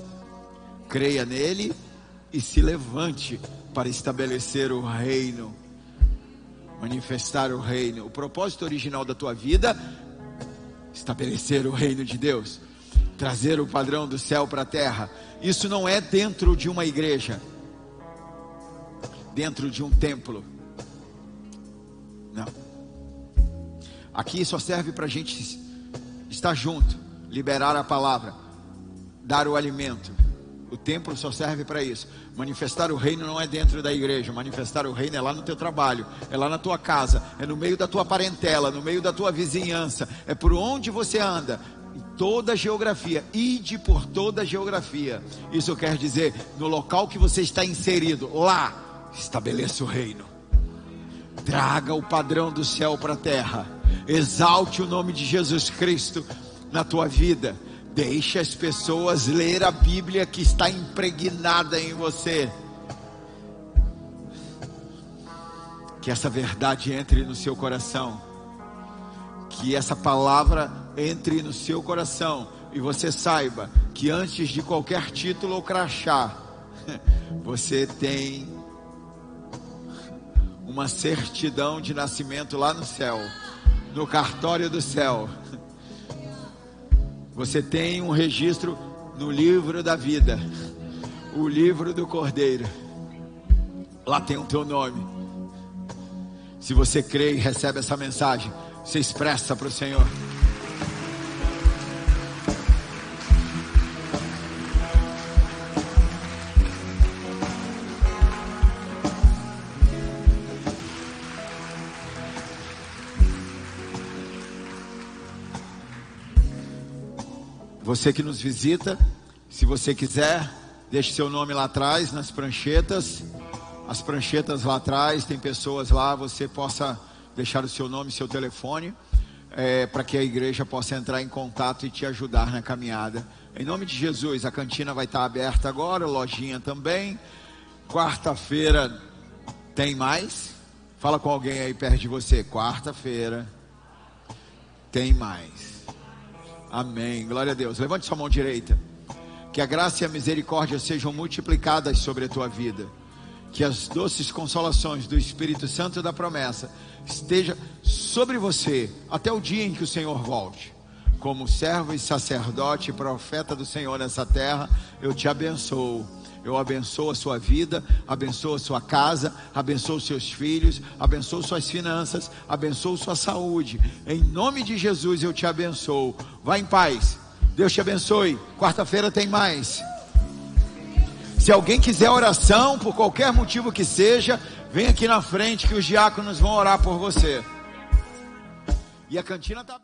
Creia nele e se levante para estabelecer o reino manifestar o reino. O propósito original da tua vida, estabelecer o reino de Deus, trazer o padrão do céu para a terra. Isso não é dentro de uma igreja, dentro de um templo. Não. Aqui só serve para a gente estar junto, liberar a palavra, dar o alimento. O templo só serve para isso. Manifestar o reino não é dentro da igreja. Manifestar o reino é lá no teu trabalho, é lá na tua casa, é no meio da tua parentela, no meio da tua vizinhança, é por onde você anda. Em toda a geografia, ide por toda a geografia. Isso quer dizer, no local que você está inserido, lá estabeleça o reino. Traga o padrão do céu para a terra. Exalte o nome de Jesus Cristo na tua vida. Deixe as pessoas ler a Bíblia que está impregnada em você. Que essa verdade entre no seu coração. Que essa palavra entre no seu coração. E você saiba que antes de qualquer título ou crachá, você tem uma certidão de nascimento lá no céu, no cartório do céu. Você tem um registro no livro da vida, o livro do Cordeiro. Lá tem o teu nome. Se você crê e recebe essa mensagem, você expressa para o Senhor. Você que nos visita, se você quiser, deixe seu nome lá atrás nas pranchetas. As pranchetas lá atrás, tem pessoas lá, você possa deixar o seu nome, seu telefone, é, para que a igreja possa entrar em contato e te ajudar na caminhada. Em nome de Jesus, a cantina vai estar aberta agora, lojinha também. Quarta-feira tem mais. Fala com alguém aí perto de você. Quarta-feira tem mais. Amém. Glória a Deus. Levante sua mão direita. Que a graça e a misericórdia sejam multiplicadas sobre a tua vida. Que as doces consolações do Espírito Santo da promessa esteja sobre você até o dia em que o Senhor volte. Como servo e sacerdote e profeta do Senhor nessa terra, eu te abençoo eu abençoo a sua vida, abençoo a sua casa, abençoo seus filhos, abençoo suas finanças, abençoo sua saúde. Em nome de Jesus eu te abençoo. Vá em paz. Deus te abençoe. Quarta-feira tem mais. Se alguém quiser oração, por qualquer motivo que seja, vem aqui na frente que os diáconos vão orar por você. E a cantina está